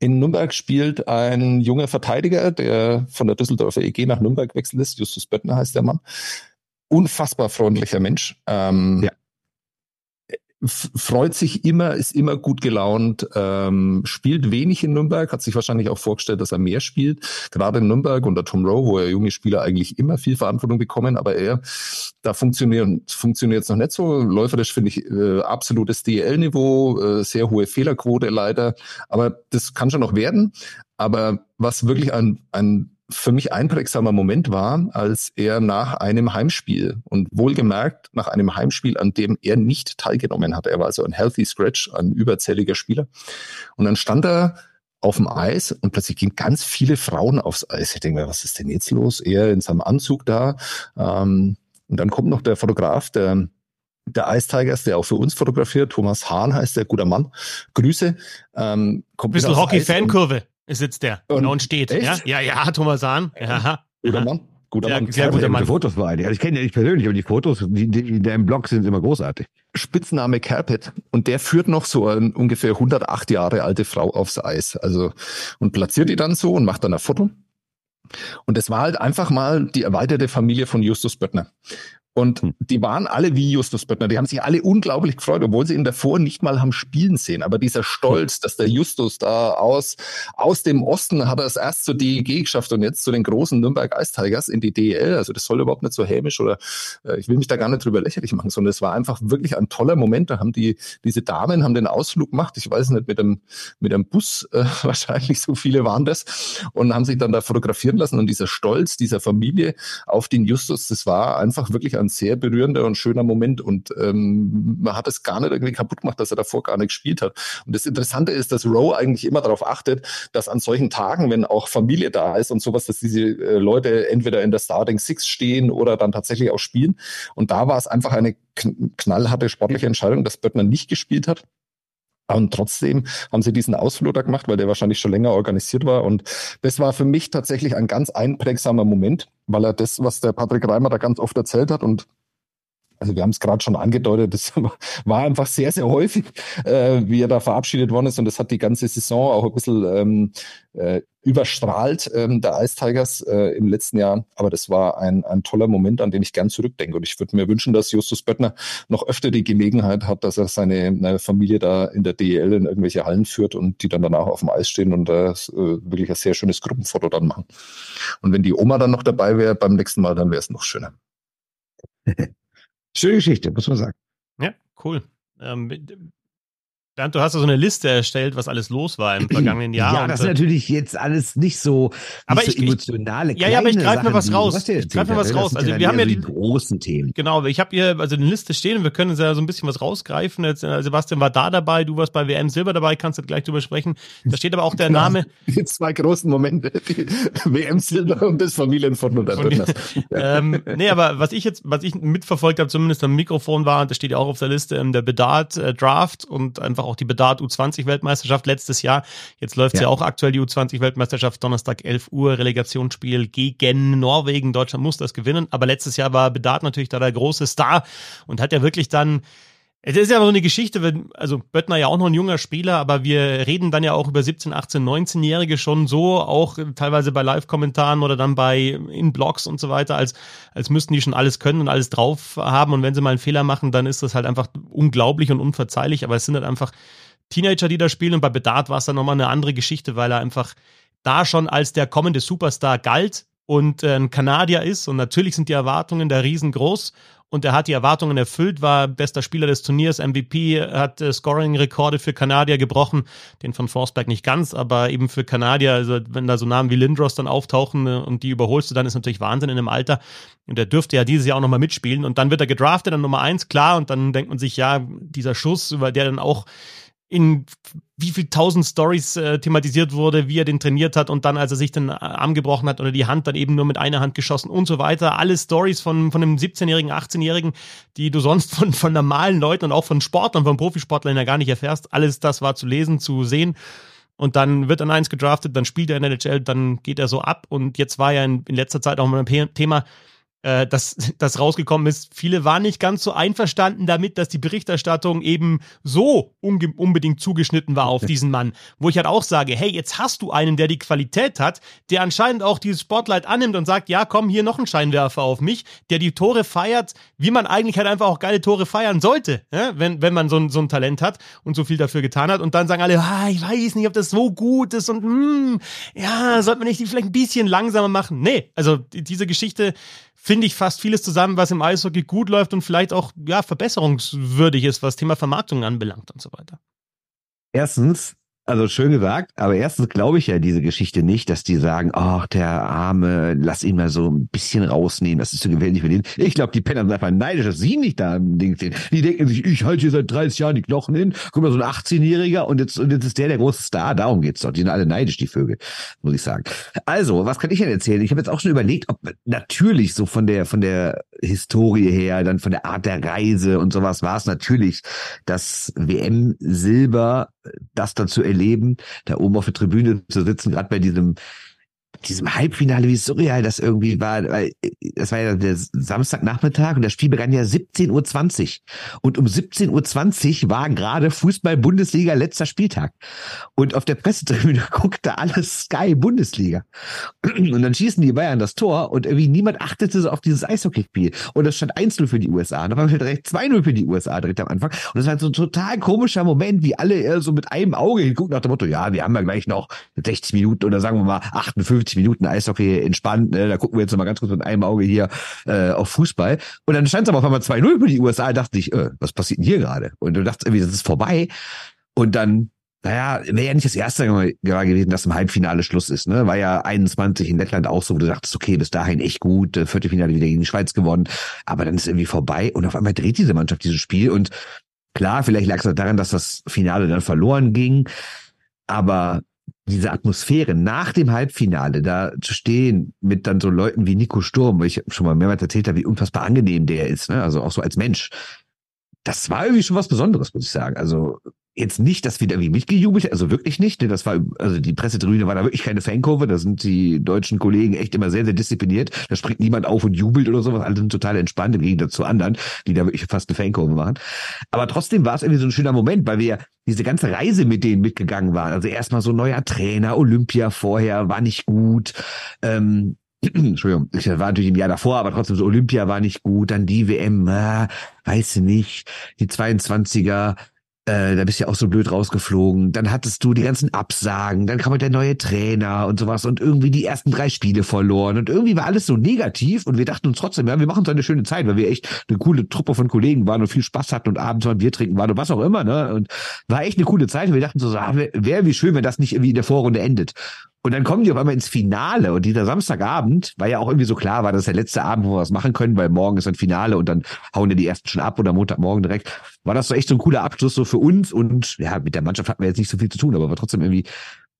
In Nürnberg spielt ein junger Verteidiger, der von der Düsseldorfer EG nach Nürnberg wechselt ist. Justus Böttner heißt der Mann. Unfassbar freundlicher Mensch. Ähm, ja freut sich immer, ist immer gut gelaunt, ähm, spielt wenig in Nürnberg, hat sich wahrscheinlich auch vorgestellt, dass er mehr spielt. Gerade in Nürnberg unter Tom Rowe, wo ja junge Spieler eigentlich immer viel Verantwortung bekommen, aber er, da funktioniert funktioniert es noch nicht so. Läuferisch finde ich äh, absolutes DL-Niveau, äh, sehr hohe Fehlerquote leider, aber das kann schon noch werden. Aber was wirklich ein, ein für mich einprägsamer Moment war, als er nach einem Heimspiel und wohlgemerkt nach einem Heimspiel, an dem er nicht teilgenommen hat. Er war also ein Healthy Scratch, ein überzähliger Spieler. Und dann stand er auf dem Eis und plötzlich gingen ganz viele Frauen aufs Eis. Ich denke mir, was ist denn jetzt los? Er in seinem Anzug da. Ähm, und dann kommt noch der Fotograf, der der Ice Tigers, der auch für uns fotografiert, Thomas Hahn heißt der, guter Mann. Grüße. Ähm, kommt Bisschen Hockey-Fankurve sitzt der und, und steht. Echt? Ja, ja, ja, Thomas Hahn. Ja. Guter Mann. Guter ja, Mann. Sehr guter Mann. Fotos war Also ich kenne ihn nicht persönlich, aber die Fotos, die, die in deinem Blog sind immer großartig. Spitzname Carpet. Und der führt noch so eine ungefähr 108 Jahre alte Frau aufs Eis. Also, und platziert die dann so und macht dann ein Foto. Und das war halt einfach mal die erweiterte Familie von Justus Böttner. Und hm. die waren alle wie Justus Böttner. Die haben sich alle unglaublich gefreut, obwohl sie ihn davor nicht mal haben spielen sehen. Aber dieser Stolz, dass der Justus da aus, aus dem Osten hat er es erst zur DEG geschafft und jetzt zu den großen Nürnberg Ice Tigers in die DEL. Also das soll überhaupt nicht so hämisch oder äh, ich will mich da gar nicht drüber lächerlich machen, sondern es war einfach wirklich ein toller Moment. Da haben die, diese Damen haben den Ausflug gemacht. Ich weiß nicht, mit dem, mit dem Bus, äh, wahrscheinlich so viele waren das und haben sich dann da fotografieren lassen. Und dieser Stolz dieser Familie auf den Justus, das war einfach wirklich ein ein sehr berührender und schöner Moment und ähm, man hat es gar nicht irgendwie kaputt gemacht, dass er davor gar nicht gespielt hat. Und das Interessante ist, dass Rowe eigentlich immer darauf achtet, dass an solchen Tagen, wenn auch Familie da ist und sowas, dass diese äh, Leute entweder in der Starting Six stehen oder dann tatsächlich auch spielen. Und da war es einfach eine knallharte sportliche Entscheidung, dass Böttner nicht gespielt hat. Und trotzdem haben sie diesen Ausflug da gemacht, weil der wahrscheinlich schon länger organisiert war. Und das war für mich tatsächlich ein ganz einprägsamer Moment, weil er das, was der Patrick Reimer da ganz oft erzählt hat und also wir haben es gerade schon angedeutet, das war einfach sehr, sehr häufig, äh, wie er da verabschiedet worden ist und das hat die ganze Saison auch ein bisschen ähm, äh, überstrahlt, ähm, der Ice Tigers äh, im letzten Jahr. Aber das war ein, ein toller Moment, an den ich gern zurückdenke. Und ich würde mir wünschen, dass Justus Böttner noch öfter die Gelegenheit hat, dass er seine Familie da in der DEL in irgendwelche Hallen führt und die dann danach auf dem Eis stehen und äh, wirklich ein sehr schönes Gruppenfoto dann machen. Und wenn die Oma dann noch dabei wäre beim nächsten Mal, dann wäre es noch schöner. Schöne Geschichte, muss man sagen. Ja, cool. Ähm, Bernd, du hast ja so eine Liste erstellt, was alles los war im vergangenen Jahr. Ja, das ist natürlich jetzt alles nicht so, nicht aber so ich, emotionale Ja, ja, aber ich greife mir was raus. Ich greife mir was raus. Also wir haben ja die, die großen Themen. Genau, ich habe hier also eine Liste stehen und wir können ja so ein bisschen was rausgreifen. Jetzt, äh, Sebastian war da dabei, du warst bei WM Silber dabei, kannst du gleich drüber sprechen. Da steht aber auch der Name. Die zwei großen Momente, die WM Silber und das Familienfoto da drin. ähm, nee, aber was ich jetzt, was ich mitverfolgt habe, zumindest am Mikrofon war, und das steht ja auch auf der Liste, ähm, der Bedard äh, Draft und einfach auch die Bedard U20-Weltmeisterschaft letztes Jahr. Jetzt läuft ja. ja auch aktuell die U20-Weltmeisterschaft, Donnerstag 11 Uhr, Relegationsspiel gegen Norwegen. Deutschland muss das gewinnen. Aber letztes Jahr war Bedard natürlich da der große Star und hat ja wirklich dann es ist ja so eine Geschichte, wenn, also Böttner ja auch noch ein junger Spieler, aber wir reden dann ja auch über 17, 18, 19-Jährige schon so, auch teilweise bei Live-Kommentaren oder dann bei in Blogs und so weiter, als, als müssten die schon alles können und alles drauf haben. Und wenn sie mal einen Fehler machen, dann ist das halt einfach unglaublich und unverzeihlich. Aber es sind halt einfach Teenager, die da spielen. Und bei Bedard war es dann nochmal eine andere Geschichte, weil er einfach da schon als der kommende Superstar galt und äh, ein Kanadier ist. Und natürlich sind die Erwartungen da riesengroß und er hat die Erwartungen erfüllt, war bester Spieler des Turniers, MVP, hat äh, Scoring-Rekorde für Kanadier gebrochen, den von Forsberg nicht ganz, aber eben für Kanadier, also wenn da so Namen wie Lindros dann auftauchen äh, und die überholst du, dann ist natürlich Wahnsinn in dem Alter. Und er dürfte ja dieses Jahr auch nochmal mitspielen. Und dann wird er gedraftet, dann Nummer eins, klar, und dann denkt man sich, ja, dieser Schuss, über der dann auch in wie viel tausend Stories äh, thematisiert wurde, wie er den trainiert hat und dann, als er sich den Arm gebrochen hat oder die Hand dann eben nur mit einer Hand geschossen und so weiter. Alle Stories von, von einem 17-Jährigen, 18-Jährigen, die du sonst von, von normalen Leuten und auch von Sportlern, von Profisportlern ja gar nicht erfährst. Alles das war zu lesen, zu sehen. und dann wird an eins gedraftet, dann spielt er in der NHL, dann geht er so ab und jetzt war ja in, in letzter Zeit auch mal ein Thema, äh, dass das rausgekommen ist, viele waren nicht ganz so einverstanden damit, dass die Berichterstattung eben so unbedingt zugeschnitten war auf diesen Mann. Wo ich halt auch sage, hey, jetzt hast du einen, der die Qualität hat, der anscheinend auch dieses Spotlight annimmt und sagt, ja, komm, hier noch ein Scheinwerfer auf mich, der die Tore feiert, wie man eigentlich halt einfach auch geile Tore feiern sollte, ja? wenn, wenn man so ein, so ein Talent hat und so viel dafür getan hat. Und dann sagen alle, ah, ich weiß nicht, ob das so gut ist und hm, ja, sollte man nicht die vielleicht ein bisschen langsamer machen. Nee, also diese Geschichte finde ich fast vieles zusammen, was im Eishockey gut läuft und vielleicht auch ja, verbesserungswürdig ist, was Thema Vermarktung anbelangt und so weiter. Erstens, also schön gesagt, aber erstens glaube ich ja diese Geschichte nicht, dass die sagen, ach, der Arme, lass ihn mal so ein bisschen rausnehmen, das ist so gefährlich für den. Ich glaube, die Penner sind einfach neidisch, dass sie nicht da im Ding stehen. Die denken sich, ich halte hier seit 30 Jahren die Knochen hin, guck mal, so ein 18-Jähriger und jetzt, und jetzt ist der der große Star, darum geht's doch. Die sind alle neidisch, die Vögel, muss ich sagen. Also, was kann ich denn erzählen? Ich habe jetzt auch schon überlegt, ob natürlich so von der, von der Historie her, dann von der Art der Reise und sowas war es natürlich das WM-Silber, das dann zu erleben, da oben auf der Tribüne zu sitzen, gerade bei diesem diesem Halbfinale, wie surreal das irgendwie war, weil das war ja der Samstagnachmittag und das Spiel begann ja 17.20 Uhr. Und um 17.20 Uhr war gerade Fußball-Bundesliga letzter Spieltag. Und auf der Pressetribüne guckte alles Sky Bundesliga. Und dann schießen die Bayern das Tor und irgendwie niemand achtete so auf dieses Eishockeyspiel. Und es stand 1-0 für die USA. Und dann war direkt 2-0 für die USA direkt am Anfang. Und das war so ein total komischer Moment, wie alle eher so mit einem Auge hingucken nach dem Motto, ja, wir haben ja gleich noch 60 Minuten oder sagen wir mal 58 90 Minuten Eishockey entspannt. Ne? Da gucken wir jetzt noch mal ganz kurz mit einem Auge hier äh, auf Fußball. Und dann stand es aber auf einmal 2-0 für die USA. Da dachte ich, äh, was passiert denn hier gerade? Und du dachtest irgendwie, das ist vorbei. Und dann naja, wäre ja nicht das erste Mal gewesen, dass im Halbfinale Schluss ist. Ne? War ja 21 in Lettland auch so, wo du dachtest, okay, bis dahin echt gut, äh, Viertelfinale wieder gegen die Schweiz gewonnen, aber dann ist irgendwie vorbei und auf einmal dreht diese Mannschaft dieses Spiel und klar, vielleicht lag es daran, dass das Finale dann verloren ging, aber diese Atmosphäre nach dem Halbfinale da zu stehen mit dann so Leuten wie Nico Sturm, weil ich schon mal mehrmals erzählt habe, wie unfassbar angenehm der ist, ne? also auch so als Mensch. Das war irgendwie schon was Besonderes, muss ich sagen. Also jetzt nicht, dass wir da irgendwie mitgejubelt, also wirklich nicht. Ne? Das war, also die Pressetribüne war da wirklich keine Fankurve. Da sind die deutschen Kollegen echt immer sehr, sehr diszipliniert. Da springt niemand auf und jubelt oder sowas. Alle sind total entspannt im Gegensatz zu anderen, die da wirklich fast eine Fankurve machen. Aber trotzdem war es irgendwie so ein schöner Moment, weil wir diese ganze Reise mit denen mitgegangen waren. Also erstmal so neuer Trainer, Olympia vorher war nicht gut. Ähm, Entschuldigung, ich war natürlich im Jahr davor, aber trotzdem so Olympia war nicht gut, dann die WM, äh, weiß ich nicht, die 22er, äh, da bist du ja auch so blöd rausgeflogen. Dann hattest du die ganzen Absagen, dann kam halt der neue Trainer und sowas und irgendwie die ersten drei Spiele verloren und irgendwie war alles so negativ und wir dachten uns trotzdem, ja, wir machen so eine schöne Zeit, weil wir echt eine coole Truppe von Kollegen waren und viel Spaß hatten und abends mal ein Bier trinken waren und was auch immer, ne? Und war echt eine coole Zeit und wir dachten so, ah, wäre wie schön, wenn das nicht irgendwie in der Vorrunde endet. Und dann kommen die auf einmal ins Finale und dieser Samstagabend, weil ja auch irgendwie so klar war, das der letzte Abend, wo wir was machen können, weil morgen ist ein Finale und dann hauen ja die ersten schon ab oder Montagmorgen direkt. War das so echt so ein cooler Abschluss so für uns und ja, mit der Mannschaft hatten wir jetzt nicht so viel zu tun, aber war trotzdem irgendwie,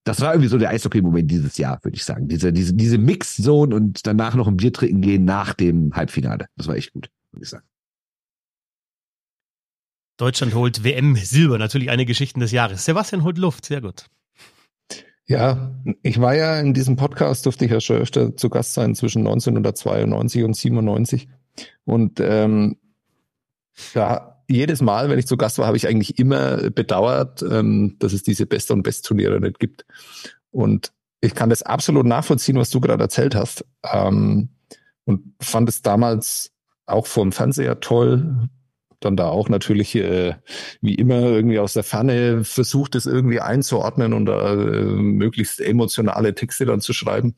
das war irgendwie so der Eishockey-Moment dieses Jahr, würde ich sagen. Diese, diese, diese Mix-Zone und danach noch ein Bier trinken gehen nach dem Halbfinale. Das war echt gut, würde ich sagen. Deutschland holt WM Silber, natürlich eine Geschichte des Jahres. Sebastian holt Luft, sehr gut. Ja, ich war ja in diesem Podcast, durfte ich ja schon öfter zu Gast sein, zwischen 1992 und 97. Und ähm, ja, jedes Mal, wenn ich zu Gast war, habe ich eigentlich immer bedauert, ähm, dass es diese Best- und Best-Turniere nicht gibt. Und ich kann das absolut nachvollziehen, was du gerade erzählt hast. Ähm, und fand es damals auch vom Fernseher toll, dann da auch natürlich äh, wie immer irgendwie aus der Ferne versucht, es irgendwie einzuordnen und äh, möglichst emotionale Texte dann zu schreiben.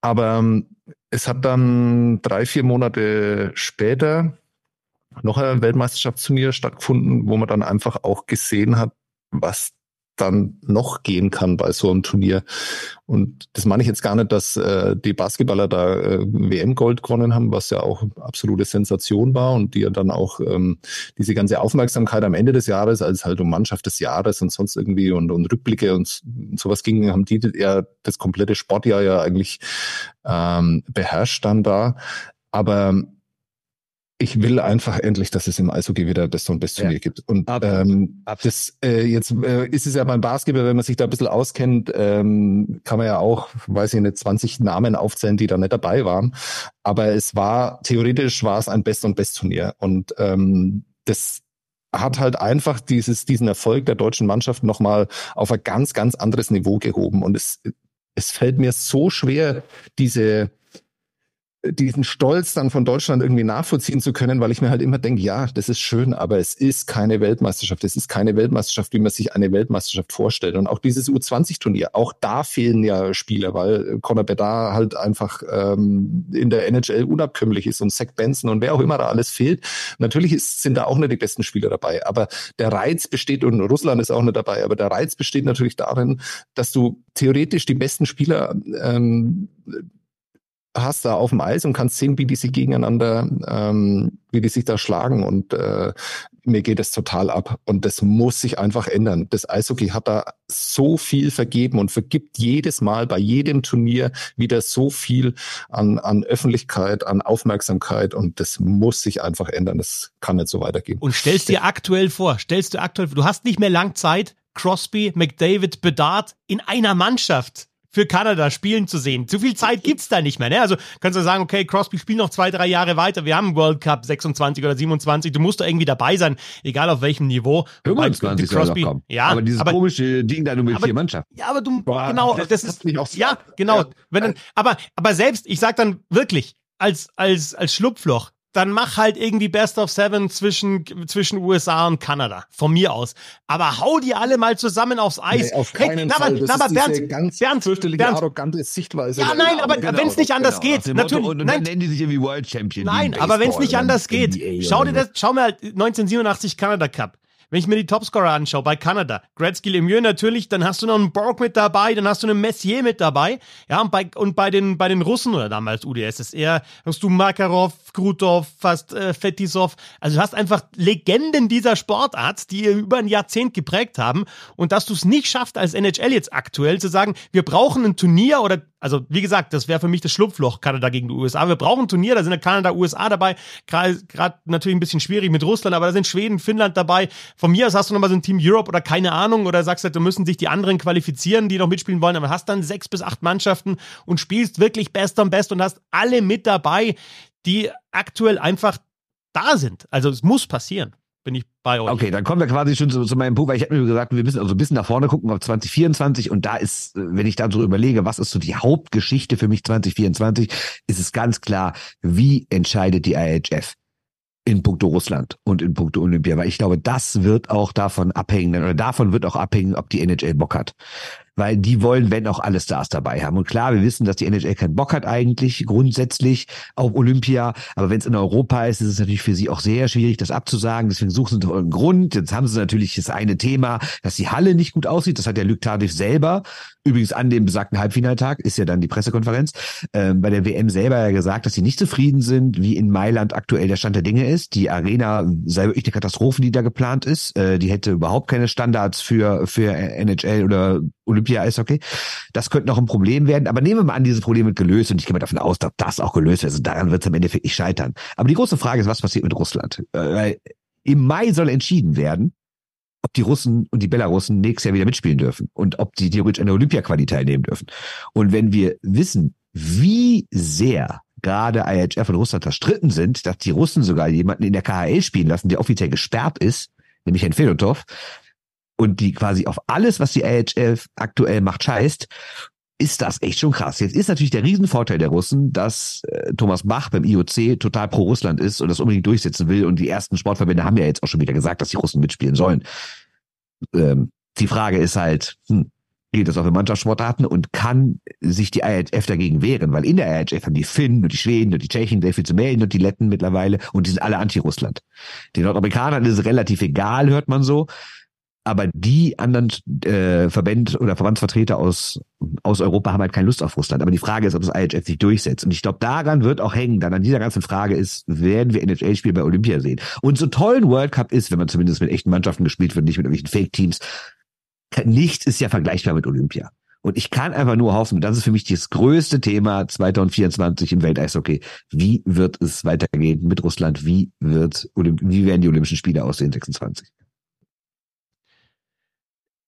Aber ähm, es hat dann drei, vier Monate später noch ein Weltmeisterschaftsturnier stattgefunden, wo man dann einfach auch gesehen hat, was dann noch gehen kann bei so einem Turnier. Und das meine ich jetzt gar nicht, dass äh, die Basketballer da äh, WM-Gold gewonnen haben, was ja auch absolute Sensation war und die ja dann auch ähm, diese ganze Aufmerksamkeit am Ende des Jahres, als halt um Mannschaft des Jahres und sonst irgendwie und, und Rückblicke und sowas ging, haben die ja das komplette Sportjahr ja eigentlich ähm, beherrscht dann da. Aber ich will einfach endlich, dass es im Eishockey wieder Best- und Best-Turnier ja. gibt. Und ähm, das äh, jetzt äh, ist es ja beim Basketball, wenn man sich da ein bisschen auskennt, ähm, kann man ja auch, weiß ich nicht, 20 Namen aufzählen, die da nicht dabei waren. Aber es war, theoretisch war es ein Best- und Best-Turnier. Und ähm, das hat halt einfach dieses, diesen Erfolg der deutschen Mannschaft nochmal auf ein ganz, ganz anderes Niveau gehoben. Und es, es fällt mir so schwer, diese diesen Stolz dann von Deutschland irgendwie nachvollziehen zu können, weil ich mir halt immer denke, ja, das ist schön, aber es ist keine Weltmeisterschaft. Es ist keine Weltmeisterschaft, wie man sich eine Weltmeisterschaft vorstellt. Und auch dieses U20-Turnier, auch da fehlen ja Spieler, weil Conor Bedard halt einfach ähm, in der NHL unabkömmlich ist und Zach Benson und wer auch immer da alles fehlt. Natürlich ist, sind da auch nicht die besten Spieler dabei, aber der Reiz besteht, und Russland ist auch nicht dabei, aber der Reiz besteht natürlich darin, dass du theoretisch die besten Spieler ähm, hast da auf dem Eis und kannst sehen, wie die sich gegeneinander, ähm, wie die sich da schlagen. Und äh, mir geht es total ab. Und das muss sich einfach ändern. Das Eishockey hat da so viel vergeben und vergibt jedes Mal bei jedem Turnier wieder so viel an, an Öffentlichkeit, an Aufmerksamkeit. Und das muss sich einfach ändern. Das kann nicht so weitergehen. Und stellst dir aktuell vor, stellst du aktuell, du hast nicht mehr lang Zeit, Crosby, McDavid, Bedard in einer Mannschaft für Kanada spielen zu sehen. Zu viel Zeit gibt's da nicht mehr. Ne? Also kannst du sagen, okay, Crosby spielt noch zwei, drei Jahre weiter. Wir haben World Cup 26 oder 27. Du musst da irgendwie dabei sein, egal auf welchem Niveau. 25 Crosby, soll Ja, aber dieses aber, komische Ding da nur mit aber, vier Mannschaften. Ja, aber du, Boah, genau, das, das ist, auch ja, genau. Ja. Wenn dann, aber, aber selbst, ich sag dann wirklich, als, als, als Schlupfloch, dann mach halt irgendwie Best of Seven zwischen, zwischen USA und Kanada. Von mir aus. Aber hau die alle mal zusammen aufs Eis. Nee, auf keinen hey, Fall. Das na, ist Bernd, ganz Bernd, fürchterliche, Bernd. arrogante Sichtweise. Ja, nein, aber genau, wenn es nicht anders genau. geht, natürlich. Und, und nein, dann nennen die sich irgendwie World Champion. Nein, aber wenn es nicht anders geht, schau dir das, schau mal 1987 Kanada Cup. Wenn ich mir die Topscorer anschaue bei Kanada, Gretzky Lemieux natürlich, dann hast du noch einen Borg mit dabei, dann hast du einen Messier mit dabei. Ja, und bei, und bei den, bei den Russen oder damals UdSSR hast du Makarov, Krutov, fast äh, Fetisov. Also du hast einfach Legenden dieser Sportart, die über ein Jahrzehnt geprägt haben. Und dass du es nicht schaffst, als NHL jetzt aktuell zu sagen, wir brauchen ein Turnier oder also wie gesagt, das wäre für mich das Schlupfloch Kanada gegen die USA. Wir brauchen ein Turnier, da sind ja Kanada, USA dabei. Gerade natürlich ein bisschen schwierig mit Russland, aber da sind Schweden, Finnland dabei. Von mir aus hast du nochmal so ein Team Europe oder keine Ahnung oder sagst halt, da müssen sich die anderen qualifizieren, die noch mitspielen wollen, aber hast dann sechs bis acht Mannschaften und spielst wirklich best am best und hast alle mit dabei, die aktuell einfach da sind. Also es muss passieren bin ich bei euch. Okay, dann kommen wir quasi schon zu, zu meinem Punkt, weil ich habe mir gesagt, wir müssen also ein bisschen nach vorne gucken auf 2024 und da ist, wenn ich da so überlege, was ist so die Hauptgeschichte für mich 2024, ist es ganz klar, wie entscheidet die IHF? in puncto Russland und in puncto Olympia, weil ich glaube, das wird auch davon abhängen, oder davon wird auch abhängen, ob die NHL Bock hat weil die wollen, wenn auch alle Stars dabei haben. Und klar, wir wissen, dass die NHL keinen Bock hat eigentlich, grundsätzlich auf Olympia. Aber wenn es in Europa ist, ist es natürlich für sie auch sehr schwierig, das abzusagen. Deswegen suchen sie einen Grund. Jetzt haben sie natürlich das eine Thema, dass die Halle nicht gut aussieht. Das hat der Luc Tardif selber, übrigens an dem besagten Halbfinaltag, ist ja dann die Pressekonferenz, äh, bei der WM selber ja gesagt, dass sie nicht zufrieden sind, wie in Mailand aktuell der Stand der Dinge ist. Die Arena sei wirklich eine Katastrophe, die da geplant ist. Äh, die hätte überhaupt keine Standards für, für NHL oder Olympia-Eishockey. Das könnte noch ein Problem werden. Aber nehmen wir mal an, dieses Problem wird gelöst und ich gehe mal davon aus, dass das auch gelöst wird. Also daran wird es im Endeffekt nicht scheitern. Aber die große Frage ist, was passiert mit Russland? Äh, weil im Mai soll entschieden werden, ob die Russen und die Belarussen nächstes Jahr wieder mitspielen dürfen und ob die theoretisch an der Olympia-Quali teilnehmen dürfen. Und wenn wir wissen, wie sehr gerade IHF und Russland verstritten sind, dass die Russen sogar jemanden in der KHL spielen lassen, der offiziell gesperrt ist, nämlich Herrn Fedotov, und die quasi auf alles, was die AHF aktuell macht, scheißt, ist das echt schon krass. Jetzt ist natürlich der Riesenvorteil der Russen, dass äh, Thomas Bach beim IOC total pro Russland ist und das unbedingt durchsetzen will. Und die ersten Sportverbände haben ja jetzt auch schon wieder gesagt, dass die Russen mitspielen sollen. Ähm, die Frage ist halt, hm, geht das auch in Mannschaftssportarten und kann sich die IHF dagegen wehren? Weil in der IHF haben die Finnen und die Schweden und die Tschechen sehr viel zu melden und die Letten mittlerweile und die sind alle anti-Russland. Den Nordamerikanern ist es relativ egal, hört man so aber die anderen äh, Verbände oder Verbandsvertreter aus, aus Europa haben halt keine Lust auf Russland. Aber die Frage ist, ob das IHF sich durchsetzt. Und ich glaube, daran wird auch hängen, dann an dieser ganzen Frage ist, werden wir NHL-Spiele bei Olympia sehen? Und so toll ein World Cup ist, wenn man zumindest mit echten Mannschaften gespielt wird, nicht mit irgendwelchen Fake-Teams, nichts ist ja vergleichbar mit Olympia. Und ich kann einfach nur hoffen, das ist für mich das größte Thema 2024 im Welteishockey. Wie wird es weitergehen mit Russland? Wie wird, wie werden die Olympischen Spiele aussehen 26?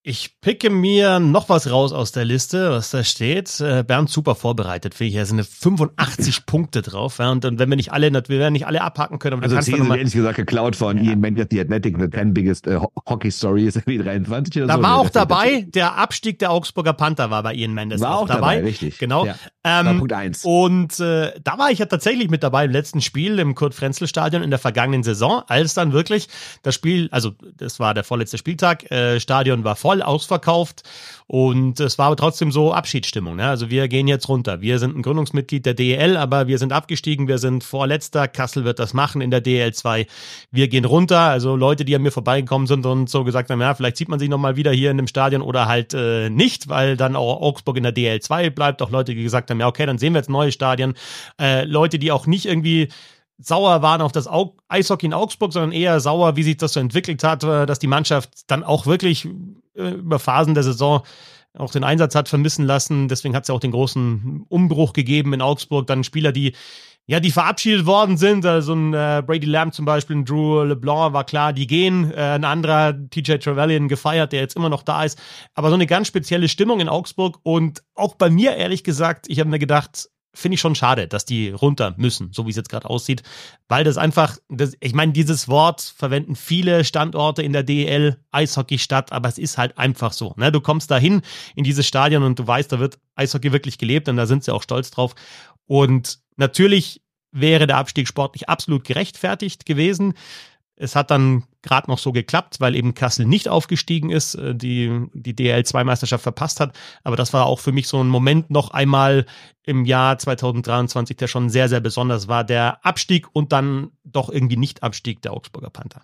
Ich picke mir noch was raus aus der Liste, was da steht. Äh, Bernd super vorbereitet, finde ich. Da sind 85 Punkte drauf. Ja, und, und wenn wir nicht alle, wir werden nicht alle abhaken können. Aber also zehn sind ehrlich gesagt geklaut von ja. Ian Mendes, The Athletic, The 10 Biggest uh, Hockey Stories, wie 23 oder da so. Da war auch dabei, der Abstieg der Augsburger Panther war bei Ian Mendes war auch, dabei. dabei. Richtig. Genau. Ja. Ähm, Punkt eins. Und äh, da war ich ja tatsächlich mit dabei im letzten Spiel im Kurt-Frenzel-Stadion in der vergangenen Saison, als dann wirklich das Spiel, also das war der vorletzte Spieltag, äh, Stadion war voll voll ausverkauft und es war aber trotzdem so Abschiedsstimmung. Ne? Also wir gehen jetzt runter. Wir sind ein Gründungsmitglied der DEL, aber wir sind abgestiegen. Wir sind vorletzter. Kassel wird das machen in der DEL 2. Wir gehen runter. Also Leute, die an mir vorbeigekommen sind und so gesagt haben, ja, vielleicht sieht man sich nochmal wieder hier in dem Stadion oder halt äh, nicht, weil dann auch Augsburg in der DEL 2 bleibt. Auch Leute, die gesagt haben, ja, okay, dann sehen wir jetzt neue Stadien. Äh, Leute, die auch nicht irgendwie sauer waren auf das Eishockey in Augsburg, sondern eher sauer, wie sich das so entwickelt hat, äh, dass die Mannschaft dann auch wirklich über Phasen der Saison auch den Einsatz hat vermissen lassen. Deswegen hat es ja auch den großen Umbruch gegeben in Augsburg. Dann Spieler, die ja, die verabschiedet worden sind. Also ein äh, Brady Lamb zum Beispiel, ein Drew LeBlanc war klar, die gehen. Äh, ein anderer TJ Trevelyan gefeiert, der jetzt immer noch da ist. Aber so eine ganz spezielle Stimmung in Augsburg und auch bei mir ehrlich gesagt, ich habe mir gedacht, finde ich schon schade, dass die runter müssen, so wie es jetzt gerade aussieht, weil das einfach, das, ich meine, dieses Wort verwenden viele Standorte in der DEL, Eishockeystadt, aber es ist halt einfach so. Ne? Du kommst dahin in dieses Stadion und du weißt, da wird Eishockey wirklich gelebt und da sind sie auch stolz drauf. Und natürlich wäre der Abstieg sportlich absolut gerechtfertigt gewesen. Es hat dann gerade noch so geklappt, weil eben Kassel nicht aufgestiegen ist, äh, die die DL2-Meisterschaft verpasst hat. Aber das war auch für mich so ein Moment noch einmal im Jahr 2023, der schon sehr, sehr besonders war. Der Abstieg und dann doch irgendwie Nicht-Abstieg der Augsburger Panther.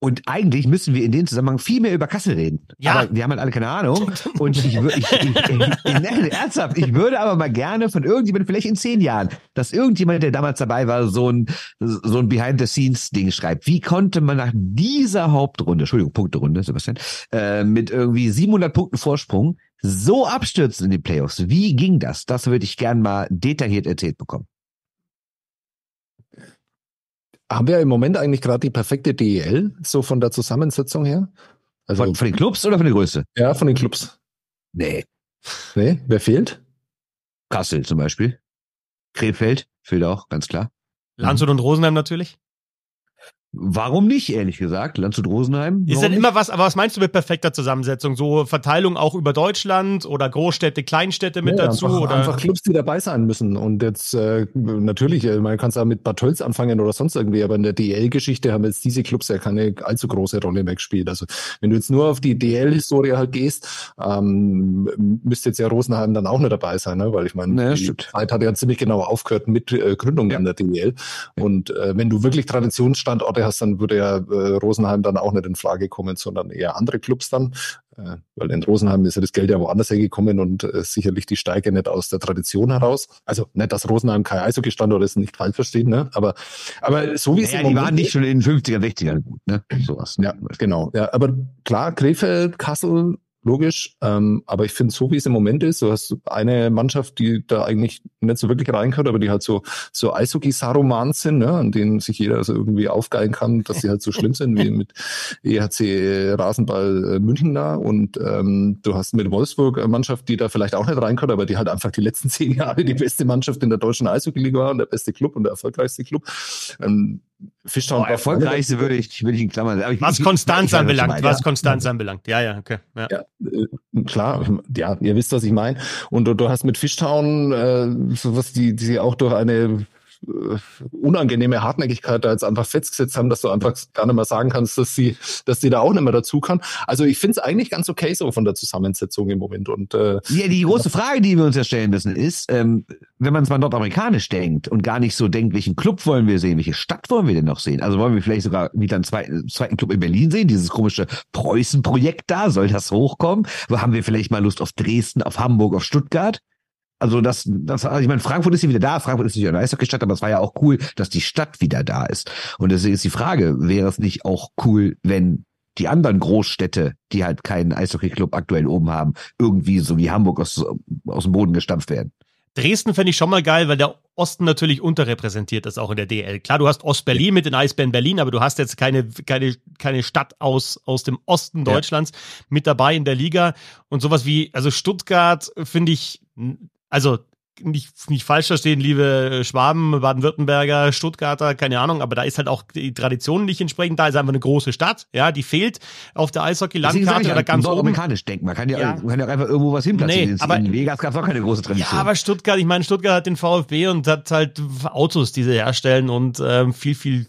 Und eigentlich müssen wir in dem Zusammenhang viel mehr über Kassel reden. Ja. Aber wir haben halt alle keine Ahnung. Und ich würde, ich, ich, ich, ernsthaft, ich würde aber mal gerne von irgendjemandem, vielleicht in zehn Jahren, dass irgendjemand, der damals dabei war, so ein, so ein Behind-the-Scenes-Ding schreibt. Wie konnte man nach dieser Hauptrunde, Entschuldigung, Punkterunde, Sebastian, äh, mit irgendwie 700 Punkten Vorsprung so abstürzen in die Playoffs? Wie ging das? Das würde ich gern mal detailliert erzählt bekommen. Haben wir im Moment eigentlich gerade die perfekte DEL, so von der Zusammensetzung her? Also, von, von den Clubs oder von der Größe? Ja, von den Clubs. Nee. Nee, wer fehlt? Kassel zum Beispiel. Krefeld fehlt auch, ganz klar. Landshut und Rosenheim natürlich. Warum nicht, ehrlich gesagt? Landshut Rosenheim? Ist denn immer was, aber was meinst du mit perfekter Zusammensetzung? So Verteilung auch über Deutschland oder Großstädte, Kleinstädte mit ja, dazu? Einfach, oder? einfach Clubs, die dabei sein müssen. Und jetzt äh, natürlich, äh, man kann es auch mit Bad Tölz anfangen oder sonst irgendwie, aber in der DL-Geschichte haben jetzt diese Clubs ja keine allzu große Rolle mehr gespielt. Also wenn du jetzt nur auf die DL-Historie halt gehst, ähm, müsste jetzt ja Rosenheim dann auch nicht dabei sein, ne? weil ich meine, naja, die stimmt. Zeit hat ja ziemlich genau aufgehört mit äh, Gründung ja. an der DL. Und äh, wenn du wirklich Traditionsstandorte Standorte hast, dann würde ja äh, Rosenheim dann auch nicht in Frage kommen, sondern eher andere Clubs dann. Äh, weil in Rosenheim ist ja das Geld ja woanders hergekommen und äh, sicherlich die Steige nicht aus der Tradition heraus. Also nicht, dass Rosenheim kein Eishockey-Standort ist, nicht falsch verstehen, ne? Aber, aber so wie naja, es im die waren nicht schon in den 50er, 60er gut, ne? Sowas. Ja, genau. Ja, aber klar, Krefeld, Kassel, logisch. Ähm, aber ich finde, so wie es im Moment ist, du hast eine Mannschaft, die da eigentlich nicht so wirklich reingehört, aber die halt so, so Eishockey-Saromans sind, ne, an denen sich jeder also irgendwie aufgeilen kann, dass sie halt so schlimm sind wie mit EHC Rasenball äh, München da. Und ähm, du hast mit Wolfsburg eine Mannschaft, die da vielleicht auch nicht reingehört, aber die halt einfach die letzten zehn Jahre die beste Mannschaft in der deutschen Eishockey-Liga war und der beste Club und der erfolgreichste Club. Ähm, Fischtown oh, erfolgreichste würde ich, würde ich in Klammern sagen. Was Konstanz anbelangt, was Konstanz anbelangt. Ja, ja, okay. Ja. ja äh, klar, ja, ihr wisst, was ich meine. Und du, du hast mit Fischtown, äh, so was die, die auch durch eine äh, unangenehme Hartnäckigkeit da jetzt einfach festgesetzt haben, dass du einfach gar nicht mehr sagen kannst, dass sie, dass sie da auch nicht mehr dazu kann. Also ich finde es eigentlich ganz okay so von der Zusammensetzung im Moment. Und äh, ja, die große Frage, die wir uns ja stellen müssen, ist, ähm, wenn man es mal nordamerikanisch denkt und gar nicht so denkt, welchen Club wollen wir sehen, welche Stadt wollen wir denn noch sehen? Also wollen wir vielleicht sogar wieder einen zweiten, zweiten Club in Berlin sehen, dieses komische Preußen-Projekt da, soll das hochkommen? Haben wir vielleicht mal Lust auf Dresden, auf Hamburg, auf Stuttgart? Also das, das, also ich meine, Frankfurt ist ja wieder da. Frankfurt ist nicht eine Eishockey-Stadt, aber es war ja auch cool, dass die Stadt wieder da ist. Und deswegen ist die Frage, wäre es nicht auch cool, wenn die anderen Großstädte, die halt keinen Eishockey-Club aktuell oben haben, irgendwie so wie Hamburg aus, aus dem Boden gestampft werden. Dresden fände ich schon mal geil, weil der Osten natürlich unterrepräsentiert ist, auch in der DL. Klar, du hast Ostberlin mit den Eisbären Berlin, aber du hast jetzt keine, keine, keine Stadt aus, aus dem Osten Deutschlands ja. mit dabei in der Liga. Und sowas wie, also Stuttgart finde ich, also nicht, nicht falsch verstehen, liebe Schwaben, Baden-Württemberger, Stuttgarter, keine Ahnung, aber da ist halt auch die Tradition nicht entsprechend da, ist einfach eine große Stadt, ja, die fehlt auf der Eishockey-Landkarte oder ganz oben. amerikanisch denken, man kann ja, ja. Man kann ja einfach irgendwo was hinplatzieren. Nee, aber, in Vegas gab es auch keine große Tradition. Ja, aber Stuttgart, ich meine, Stuttgart hat den VfB und hat halt Autos, die sie herstellen und ähm, viel, viel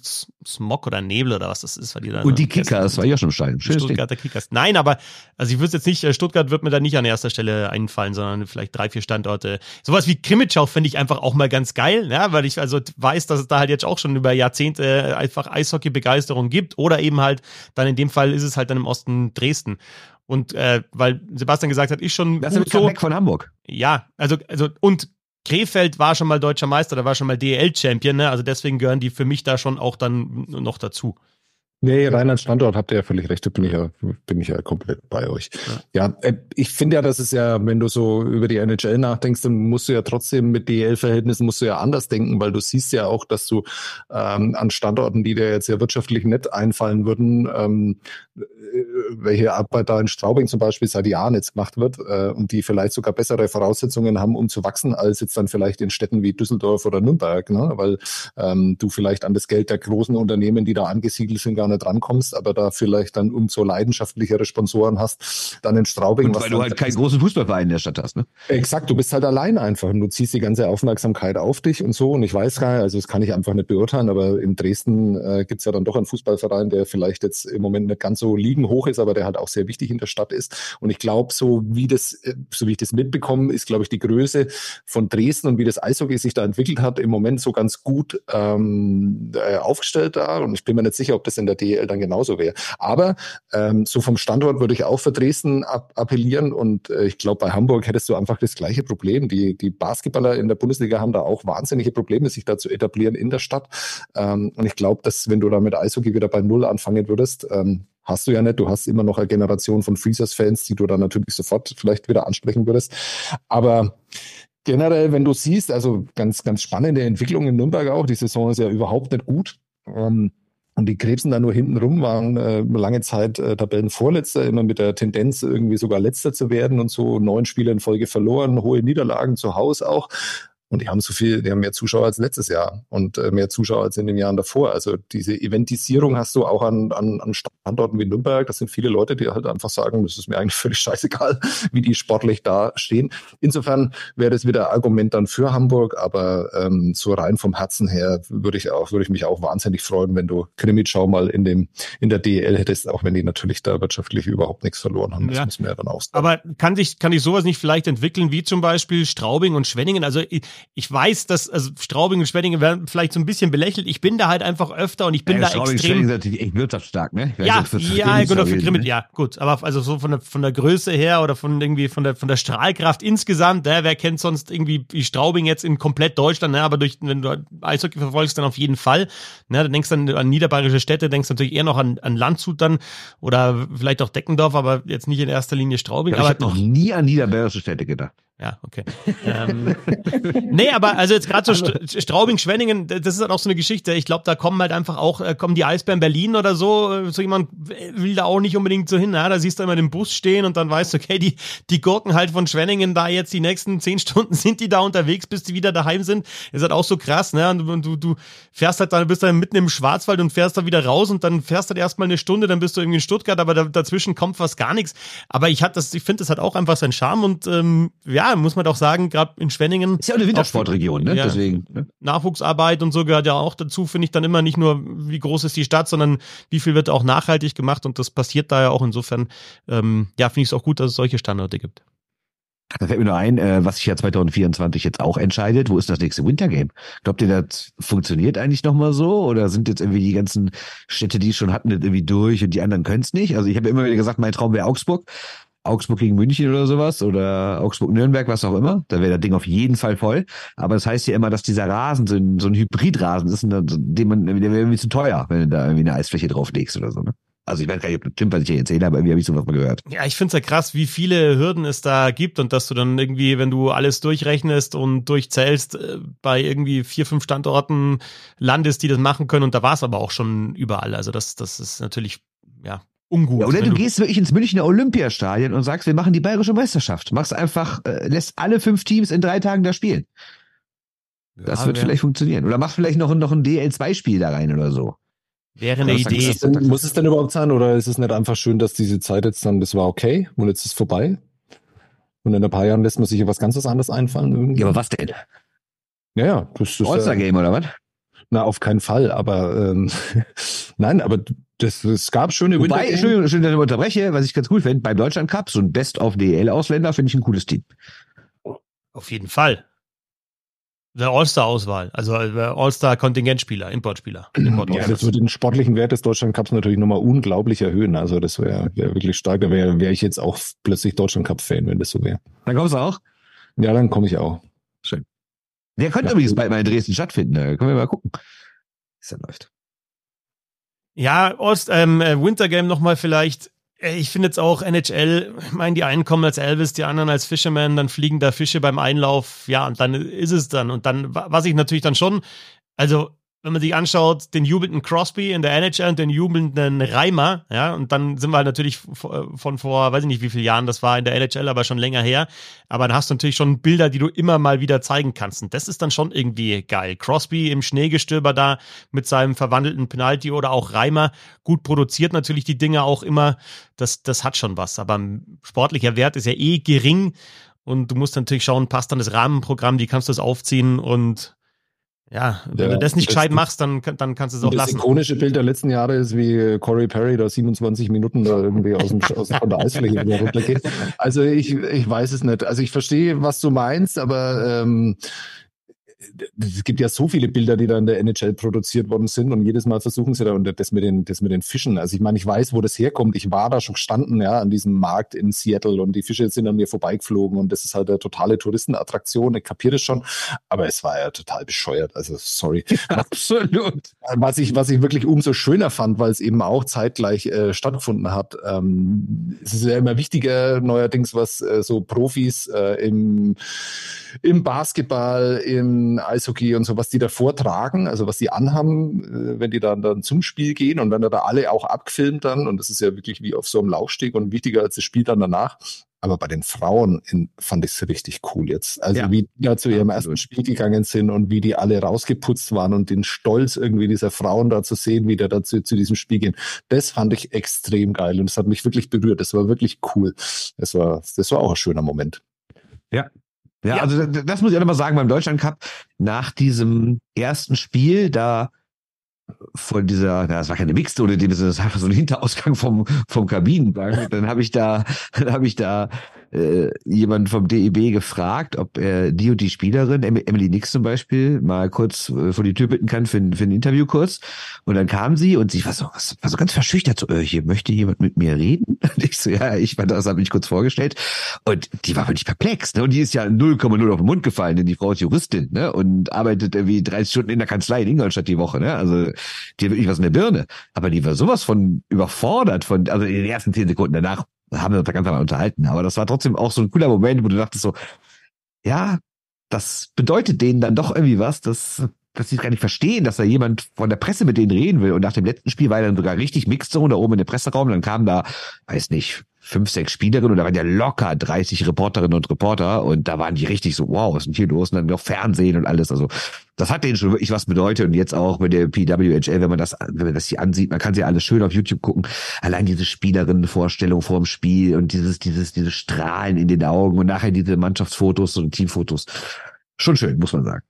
Smog oder Nebel oder was das ist. Weil die dann und die Kickers, war ja schon steil. Stuttgarter Kickers. Nein, aber, also ich würde jetzt nicht, äh, Stuttgart wird mir da nicht an erster Stelle einfallen, sondern vielleicht drei, vier Standorte. Sowas wie Krimitschau finde ich einfach auch mal ganz geil, ja, weil ich also weiß, dass es da halt jetzt auch schon über Jahrzehnte einfach Eishockey-Begeisterung gibt oder eben halt, dann in dem Fall ist es halt dann im Osten Dresden. Und äh, weil Sebastian gesagt hat, ich schon. Das ist so, weg von Hamburg. Ja, also, also, und Krefeld war schon mal deutscher Meister, da war schon mal DL-Champion, ne? Also deswegen gehören die für mich da schon auch dann noch dazu. Nee, rein als Standort habt ihr ja völlig recht, da bin ich ja, bin ich ja komplett bei euch. Ja, ja äh, ich finde ja, das ist ja, wenn du so über die NHL nachdenkst, dann musst du ja trotzdem mit DL-Verhältnissen musst du ja anders denken, weil du siehst ja auch, dass du ähm, an Standorten, die dir jetzt ja wirtschaftlich nett einfallen würden, ähm, äh, welche Arbeit da in Straubing zum Beispiel seit Jahren jetzt gemacht wird äh, und die vielleicht sogar bessere Voraussetzungen haben, um zu wachsen, als jetzt dann vielleicht in Städten wie Düsseldorf oder Nürnberg, ne? weil ähm, du vielleicht an das Geld der großen Unternehmen, die da angesiedelt sind, gar nicht rankommst, aber da vielleicht dann umso leidenschaftlichere Sponsoren hast, dann in Straubing. Und weil du halt keinen großen Fußballverein in der Stadt hast, ne? Exakt, du bist halt allein einfach und du ziehst die ganze Aufmerksamkeit auf dich und so und ich weiß gar nicht, also das kann ich einfach nicht beurteilen, aber in Dresden äh, gibt ja dann doch einen Fußballverein, der vielleicht jetzt im Moment nicht ganz so liegen hoch ist, aber der halt auch sehr wichtig in der Stadt ist. Und ich glaube, so wie das, äh, so wie ich das mitbekomme, ist, glaube ich, die Größe von Dresden und wie das Eishockey sich da entwickelt hat, im Moment so ganz gut ähm, äh, aufgestellt da. Und ich bin mir nicht sicher, ob das in der DEL dann genauso wäre. Aber ähm, so vom Standort würde ich auch für Dresden ab appellieren. Und äh, ich glaube, bei Hamburg hättest du einfach das gleiche Problem. Die, die Basketballer in der Bundesliga haben da auch wahnsinnige Probleme, sich da zu etablieren in der Stadt. Ähm, und ich glaube, dass wenn du da mit Eishockey wieder bei Null anfangen würdest, ähm, hast du ja nicht. Du hast immer noch eine Generation von Freezers-Fans, die du dann natürlich sofort vielleicht wieder ansprechen würdest. Aber generell, wenn du siehst, also ganz, ganz spannende Entwicklung in Nürnberg auch. Die Saison ist ja überhaupt nicht gut. Ähm, und die Krebsen da nur hinten rum waren äh, lange Zeit äh, Tabellenvorletzter, immer mit der Tendenz, irgendwie sogar Letzter zu werden und so neun Spiele in Folge verloren, hohe Niederlagen zu Hause auch. Und die haben so viel, die haben mehr Zuschauer als letztes Jahr und äh, mehr Zuschauer als in den Jahren davor. Also diese Eventisierung hast du auch an, an, an Standorten wie Nürnberg. Das sind viele Leute, die halt einfach sagen, das ist mir eigentlich völlig scheißegal, wie die sportlich da stehen. Insofern wäre das wieder Argument dann für Hamburg, aber ähm, so rein vom Herzen her würde ich auch, würde ich mich auch wahnsinnig freuen, wenn du Krimitschau mal in dem in der DEL hättest, auch wenn die natürlich da wirtschaftlich überhaupt nichts verloren haben. Das ja. muss man ja dann auch sagen. Aber kann sich kann ich sowas nicht vielleicht entwickeln wie zum Beispiel Straubing und Schwenningen? Also ich weiß, dass also Straubing und Schwenningen werden vielleicht so ein bisschen belächelt. Ich bin da halt einfach öfter und ich bin ja, da Straubing extrem. Straubing ist natürlich echt wirtschaftsstark, ne? Ja, ja, genau für Grimmel, ne? ja, gut. Aber also so von der von der Größe her oder von irgendwie von der von der Strahlkraft insgesamt, ne? wer kennt sonst irgendwie wie Straubing jetzt in komplett Deutschland, ne? Aber durch wenn du Eishockey verfolgst, dann auf jeden Fall. Ne? Du denkst dann an niederbayerische Städte, denkst natürlich eher noch an, an Landshut dann oder vielleicht auch Deckendorf, aber jetzt nicht in erster Linie Straubing. Ja, ich habe noch nie an niederbayerische Städte gedacht. Ja, okay. ähm, nee, aber also jetzt gerade so St Straubing, Schwenningen, das ist halt auch so eine Geschichte. Ich glaube, da kommen halt einfach auch, äh, kommen die Eisbären Berlin oder so, äh, so jemand will da auch nicht unbedingt so hin. Ja? Da siehst du immer den Bus stehen und dann weißt du, okay, die, die Gurken halt von Schwenningen da jetzt die nächsten zehn Stunden sind die da unterwegs, bis die wieder daheim sind. Ist halt auch so krass, ne? Und du, du fährst halt dann, bist dann mitten im Schwarzwald und fährst da wieder raus und dann fährst halt erstmal eine Stunde, dann bist du irgendwie in Stuttgart, aber da, dazwischen kommt fast gar nichts. Aber ich hat das, ich finde, das hat auch einfach seinen Charme und ähm, ja, muss man doch sagen, gerade in Schwenningen. Ist ja auch eine Wintersportregion, ne? Ja, Deswegen. Ne? Nachwuchsarbeit und so gehört ja auch dazu, finde ich dann immer nicht nur, wie groß ist die Stadt, sondern wie viel wird auch nachhaltig gemacht und das passiert da ja auch insofern. Ähm, ja, finde ich es auch gut, dass es solche Standorte gibt. Da fällt mir nur ein, äh, was sich ja 2024 jetzt auch entscheidet. Wo ist das nächste Wintergame? Glaubt ihr, das funktioniert eigentlich nochmal so? Oder sind jetzt irgendwie die ganzen Städte, die es schon hatten, irgendwie durch und die anderen können es nicht? Also ich habe ja immer wieder gesagt, mein Traum wäre Augsburg. Augsburg gegen München oder sowas oder Augsburg-Nürnberg, was auch immer. Da wäre das Ding auf jeden Fall voll. Aber das heißt ja immer, dass dieser Rasen so ein, so ein Hybridrasen ist, dem man, der wäre irgendwie zu teuer, wenn du da irgendwie eine Eisfläche drauflegst oder so. Ne? Also ich weiß gar nicht, ob das stimmt, was ich hier erzähle, aber irgendwie habe ich sowas mal gehört. Ja, ich finde es ja krass, wie viele Hürden es da gibt und dass du dann irgendwie, wenn du alles durchrechnest und durchzählst, äh, bei irgendwie vier, fünf Standorten landest, die das machen können und da war es aber auch schon überall. Also das, das ist natürlich, ja, ungut. Ja, oder wenn du, gehst wirklich ins Münchner Olympiastadion und sagst, wir machen die bayerische Meisterschaft. Machst einfach, äh, lässt alle fünf Teams in drei Tagen da spielen. Das Ja, wird wär- vielleicht funktionieren. Oder machst vielleicht noch, noch ein DL2-Spiel da rein oder so. Wäre eine Idee. Muss es, denn, muss es denn überhaupt sein oder ist es nicht einfach schön, dass diese Zeit jetzt dann, das war okay und jetzt ist vorbei? Und in ein paar Jahren lässt man sich ja was ganz anderes einfallen irgendwie. Ja, aber was denn? ja, ja, das ist All-Star-Game oder was? Na, auf keinen Fall, aber ähm, nein, aber das, es gab schöne Wobei, Wintergames. Entschuldigung, schön, dass ich unterbreche, was ich ganz cool finde, beim Deutschland Cup, so ein Best-of-DL-Ausländer, finde ich ein cooles Team. Auf jeden Fall. Der All-Star-Auswahl, also äh, All-Star-Kontingentspieler, Importspieler. Import Ja, das würde den sportlichen Wert des Deutschland Cups natürlich nochmal unglaublich erhöhen. Also das wäre wär wirklich stark. Da wäre wär ich jetzt auch plötzlich Deutschland Cup-Fan, wenn das so wäre. Dann kommst du auch. Ja, dann komme ich auch. Der könnte Ja. übrigens bald mal in Dresden stattfinden. Da können wir mal gucken. Wie es dann läuft. Ja, Ost, ähm, äh, Wintergame nochmal vielleicht. Äh, Ich finde jetzt auch NHL, ich meine, die einen kommen als Elvis, die anderen als Fisherman, dann fliegen da Fische beim Einlauf, ja, und dann ist es dann. Und dann, wa- was ich natürlich dann schon, also wenn man sich anschaut, den jubelnden Crosby in der NHL und den jubelnden Reimer, ja, und dann sind wir halt natürlich von vor, weiß ich nicht, wie viele Jahren das war in der NHL, aber schon länger her. Aber da hast du natürlich schon Bilder, die du immer mal wieder zeigen kannst. Und das ist dann schon irgendwie geil. Crosby im Schneegestöber da mit seinem verwandelten Penalty oder auch Reimer gut produziert natürlich die Dinge auch immer. Das, das hat schon was. Aber sportlicher Wert ist ja eh gering. Und du musst natürlich schauen, passt dann das Rahmenprogramm, wie kannst du es aufziehen und ja, wenn Ja, du das nicht das- gescheit machst, dann, dann kannst du es auch das lassen. ikonische Bild der letzten Jahre ist, wie Corey Perry da 27 Minuten da irgendwie aus, dem, aus von der Eisfläche wieder runtergeht. Also ich, ich weiß es nicht. Also ich verstehe, was du meinst, aber ähm, es gibt ja so viele Bilder, die da in der NHL produziert worden sind und jedes Mal versuchen sie da und das mit den, das mit den Fischen. Also ich meine, ich weiß, wo das herkommt. Ich war da schon gestanden, ja, an diesem Markt in Seattle und die Fische sind an mir vorbeigeflogen und das ist halt eine totale Touristenattraktion. Ich kapiere das schon, aber es war ja total bescheuert. Also sorry. Absolut. Was ich, was ich wirklich umso schöner fand, weil es eben auch zeitgleich äh, stattgefunden hat. Ähm, es ist ja immer wichtiger, neuerdings, was äh, so Profis äh, im, im Basketball, im Eishockey und so, was die da vortragen, also was die anhaben, äh, wenn die dann, dann zum Spiel gehen und wenn da alle auch abgefilmt dann, und das ist ja wirklich wie auf so einem Laufsteg und wichtiger als das Spiel dann danach. Aber bei den Frauen in, fand ich es richtig cool jetzt. Also Ja. wie die da zu ihrem ersten Spiel gegangen sind und wie die alle rausgeputzt waren und den Stolz irgendwie dieser Frauen da zu sehen, wie die da zu, zu diesem Spiel gehen. Das fand ich extrem geil und es hat mich wirklich berührt. Das war wirklich cool. Das war, das war auch ein schöner Moment. Ja, Ja. also das, muss ich auch nochmal sagen, beim Deutschland Cup, nach diesem ersten Spiel, da von dieser, das war keine Mixte oder das ist einfach so ein Hinterausgang vom, vom Kabinenbank. Dann habe ich da, dann habe ich da äh, jemand vom DEB gefragt, ob er die und die Spielerin, Em- Emily Nix zum Beispiel, mal kurz äh, vor die Tür bitten kann für, ein- für ein Interview kurz. Und dann kam sie und sie war so, war so ganz verschüchtert, so, äh, hier möchte jemand mit mir reden? Und ich so, ja, ich war das, habe mich kurz vorgestellt. Und die war wirklich perplex, ne? Und die ist ja 0,0 auf den Mund gefallen, denn die Frau ist Juristin, ne? Und arbeitet irgendwie 30 Stunden in der Kanzlei in Ingolstadt die Woche, ne? Also, die hat wirklich was in der Birne. Aber die war sowas von überfordert von, also in den ersten zehn Sekunden danach haben wir uns da ganz normal unterhalten. Aber das war trotzdem auch so ein cooler Moment, wo du dachtest so, ja, das bedeutet denen dann doch irgendwie was, dass, dass sie gar nicht verstehen, dass da jemand von der Presse mit denen reden will. Und nach dem letzten Spiel war dann sogar richtig Mixzone da oben in der Presseraum. Dann kamen da, weiß nicht, fünf, sechs Spielerinnen und da waren ja locker 30 Reporterinnen und Reporter und da waren die richtig so, wow, was ist denn hier los? Und dann noch Fernsehen und alles. Also das hat denen schon wirklich was bedeutet und jetzt auch mit der PWHL, wenn man das, wenn man das hier ansieht, man kann sie alles schön auf YouTube gucken. Allein diese Spielerinnenvorstellung vor dem Spiel und dieses, dieses, diese Strahlen in den Augen und nachher diese Mannschaftsfotos und Teamfotos. Schon schön, muss man sagen.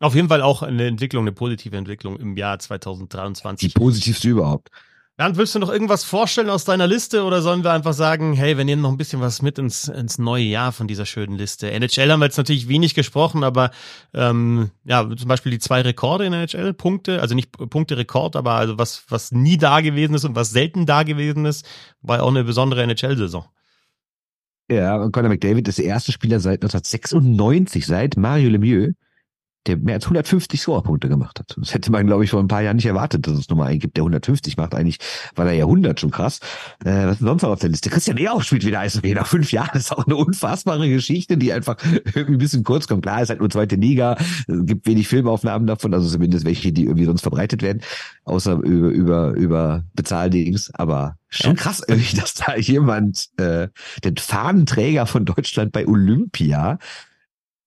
Auf jeden Fall auch eine Entwicklung, eine positive Entwicklung im Jahr Die 2023. positivste überhaupt. Bernd, willst du noch irgendwas vorstellen aus deiner Liste oder sollen wir einfach sagen, hey, wir nehmen noch ein bisschen was mit ins, ins neue Jahr von dieser schönen Liste? NHL haben wir jetzt natürlich wenig gesprochen, aber ähm, ja, zum Beispiel die zwei Rekorde in NHL, Punkte, also nicht Punkte-Rekord, aber also was, was nie da gewesen ist und was selten da gewesen ist, war auch eine besondere NHL-Saison. Ja, Conor McDavid ist der erste Spieler seit 1996, seit Mario Lemieux, der mehr als 150 Scorerpunkte gemacht hat. Das hätte man, glaube ich, vor ein paar Jahren nicht erwartet, dass es nochmal einen gibt, der 150 macht. Eigentlich war der ja 100 schon krass. Äh, was ist sonst noch auf der Liste? Christian Ehrhoff spielt wieder Eishockey nach fünf Jahren. Das ist auch eine unfassbare Geschichte, die einfach irgendwie ein bisschen kurz kommt. Klar, ist halt nur zweite Liga, es gibt wenig Filmaufnahmen davon, also zumindest welche, die irgendwie sonst verbreitet werden, außer über, über, über Bezahldings. Aber schon krass irgendwie, dass da jemand äh, den Fahnenträger von Deutschland bei Olympia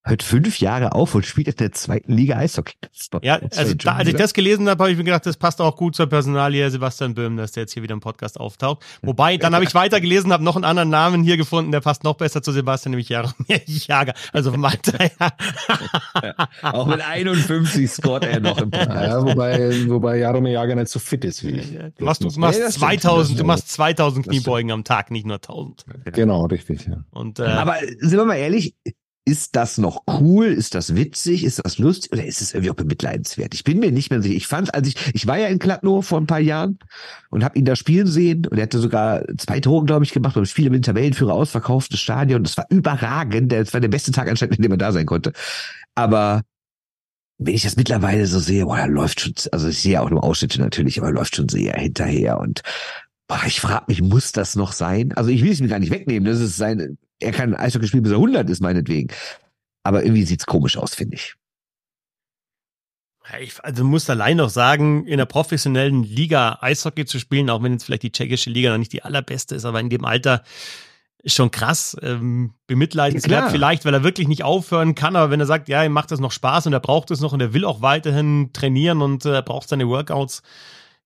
hört fünf Jahre auf und spielt in der zweiten Liga Eishockey. Ja, also da, als ich das gelesen habe, habe ich mir gedacht, das passt auch gut zur Personalie Sebastian Böhm, dass der jetzt hier wieder im Podcast auftaucht. Wobei, dann habe ich weiter gelesen, habe noch einen anderen Namen hier gefunden, der passt noch besser zu Sebastian, nämlich Jaromir Jager. Also vom Alter ja. Auch mit 51 scoret er noch im Podcast. Ja, wobei, wobei Jaromir Jager nicht so fit ist wie ich. Du machst, du machst stimmt. 2000, du machst 2000 Kniebeugen am Tag, nicht nur 1000. Genau, richtig. Ja. Und äh, Aber sind wir mal ehrlich, ist das noch cool? Ist das witzig? Ist das lustig? Oder ist es irgendwie auch bemitleidenswert? Ich bin mir nicht mehr sicher. Ich fand, als ich, ich war ja in Kladno vor ein paar Jahren und habe ihn da spielen sehen und er hatte sogar zwei Tore, glaube ich, gemacht und Spiele mit Tabellenführer ausverkauftes Stadion. Das war überragend. Das war der beste Tag anscheinend, in dem er da sein konnte. Aber wenn ich das mittlerweile so sehe, boah, er läuft schon, also ich sehe auch nur Ausschnitte natürlich, aber er läuft schon sehr hinterher und boah, ich frage mich, muss das noch sein? Also ich will es mir gar nicht wegnehmen. Das ist sein, er kann Eishockey spielen, bis er 100 ist, meinetwegen. Aber irgendwie sieht's komisch aus, finde ich. ich, also du musst allein noch sagen, in der professionellen Liga Eishockey zu spielen, auch wenn jetzt vielleicht die tschechische Liga noch nicht die allerbeste ist, aber in dem Alter schon krass. Ähm, bemitleidenswert Ja, vielleicht, weil er wirklich nicht aufhören kann, aber wenn er sagt, ja, ihm macht das noch Spaß und er braucht es noch und er will auch weiterhin trainieren und äh, er braucht seine Workouts.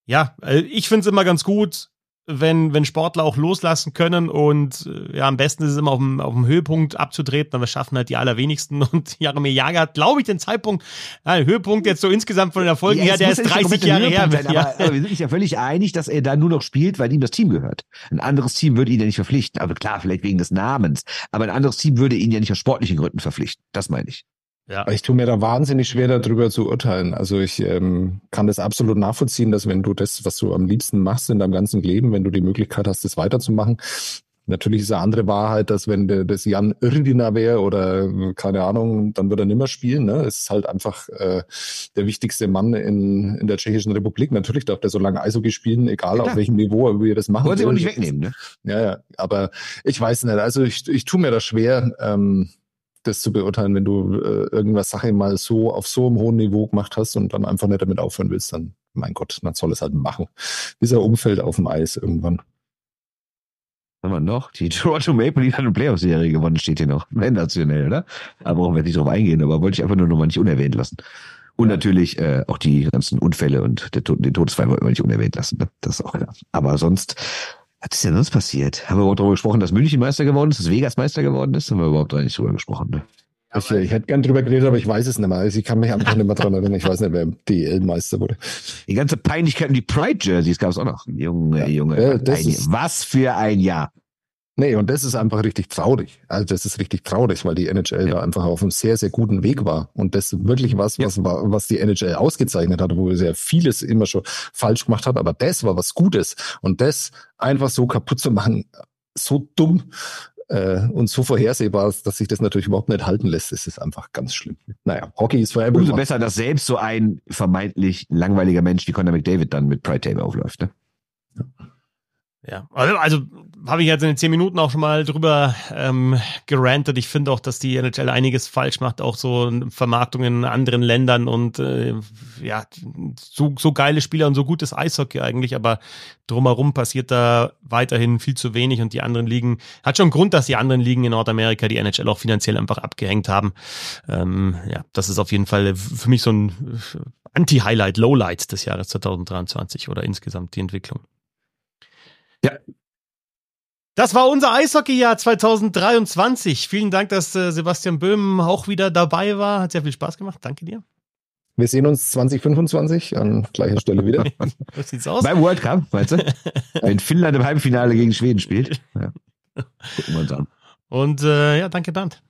Ja, äh, ich finde es immer ganz gut, wenn, wenn Sportler auch loslassen können und äh, ja, am besten ist es immer auf dem, auf dem Höhepunkt abzutreten, aber schaffen halt die allerwenigsten und Jaromir Jager hat, glaube ich, den Zeitpunkt, ja, den Höhepunkt jetzt so insgesamt von den Erfolgen Ja, her, der ist ja nicht 30 der Jahre her. Sein, ja. aber, aber wir sind uns ja völlig einig, dass er da nur noch spielt, weil ihm das Team gehört. Ein anderes Team würde ihn ja nicht verpflichten. Also klar, vielleicht wegen des Namens. Aber ein anderes Team würde ihn ja nicht aus sportlichen Gründen verpflichten. Das meine ich. Ja. Aber ich tue mir da wahnsinnig schwer, darüber zu urteilen. Also ich ähm, kann das absolut nachvollziehen, dass wenn du das, was du am liebsten machst in deinem ganzen Leben, wenn du die Möglichkeit hast, das weiterzumachen, Natürlich ist eine andere Wahrheit, dass wenn der, das Jan Irdina wäre oder äh, keine Ahnung, dann würde er nimmer spielen. Ne? Es ist halt einfach äh, der wichtigste Mann in, in der Tschechischen Republik. Natürlich darf der so lange Eishockey spielen, egal Ja, auf welchem Niveau wir das machen. Wollen sie aber will. nicht wegnehmen, ne? Ja, ja, aber ich weiß nicht. Also ich, ich tue mir das schwer, ähm, das zu beurteilen, wenn du äh, irgendwas Sache mal so auf so einem hohen Niveau gemacht hast und dann einfach nicht damit aufhören willst, dann, mein Gott, dann soll es halt machen. Bis er umfällt auf dem Eis irgendwann. Haben wir noch? Die Toronto Maple Leafs hat eine Playoff-Serie gewonnen, steht hier noch. Sensationell, oder? Da brauchen wir nicht drauf eingehen, aber wollte ich einfach nur noch mal nicht unerwähnt lassen. Und natürlich äh, auch die ganzen Unfälle und der, den Todesfall wollten wir nicht unerwähnt lassen. Ne? Das ist auch klar. Aber sonst, was ist denn sonst passiert? Haben wir überhaupt darüber gesprochen, dass München Meister geworden ist, dass Vegas Meister geworden ist? Haben wir überhaupt da nicht drüber gesprochen, ne? Ich, ich hätte gern drüber geredet, aber ich weiß es nicht mehr. Also ich kann mich einfach nicht mehr dran erinnern. Ich weiß nicht, wer DL-Meister wurde. Die ganze Peinlichkeit und die Pride-Jerseys gab es auch noch. Junge, Ja. Junge. Das ein, was für ein Jahr. Nee, und das ist einfach richtig traurig. Also das ist richtig traurig, weil die NHL da einfach auf einem sehr, sehr guten Weg war. Und das ist wirklich was, was, war, was die NHL ausgezeichnet hat, wo sehr vieles immer schon falsch gemacht hat. Aber das war was Gutes. Und das einfach so kaputt zu machen, so dumm äh, und so vorhersehbar, dass sich das natürlich überhaupt nicht halten lässt, das ist einfach ganz schlimm. Naja, Hockey ist for Umso besser, dass selbst so ein vermeintlich langweiliger Mensch wie Conor McDavid dann mit Pride Table aufläuft. Ne? Ja, also, also habe ich jetzt in den zehn Minuten auch schon mal drüber ähm, gerantet. Ich finde auch, dass die NHL einiges falsch macht, auch so Vermarktung in anderen Ländern und äh, ja, so, so geile Spieler und so gutes Eishockey eigentlich, aber drumherum passiert da weiterhin viel zu wenig und die anderen Ligen, hat schon Grund, dass die anderen Ligen in Nordamerika die NHL auch finanziell einfach abgehängt haben. Ähm, ja, das ist auf jeden Fall für mich so ein Anti-Highlight, Lowlight des Jahres 2023 oder insgesamt die Entwicklung. Ja. Das war unser Eishockeyjahr 2023. Vielen Dank, dass äh, Sebastian Böhm auch wieder dabei war. Hat sehr viel Spaß gemacht. Danke dir. Wir sehen uns 2025 an gleicher Stelle wieder. So sieht's aus. Beim World Cup, meinst du? Wenn Finnland im Halbfinale gegen Schweden spielt. Ja. Gucken wir uns an. Und äh, ja, danke Bernd.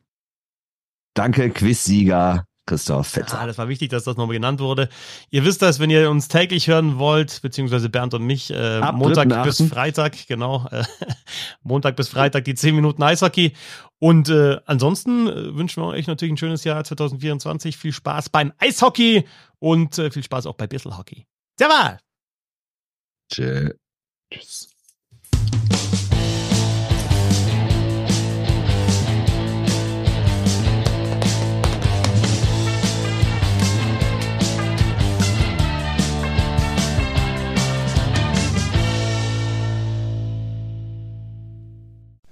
Danke, Quizsieger. Christoph Fetzer. Ah, das war wichtig, dass das nochmal genannt wurde. Ihr wisst das, wenn ihr uns täglich hören wollt, beziehungsweise Bernd und mich, äh, Ab Montag 3.8.. bis Freitag, genau, äh, Montag bis Freitag die 10 Minuten Eishockey. Und äh, ansonsten äh, wünschen wir euch natürlich ein schönes Jahr 2024. Viel Spaß beim Eishockey und äh, viel Spaß auch bei Bisselhockey. Servus! Tschö. Tschüss.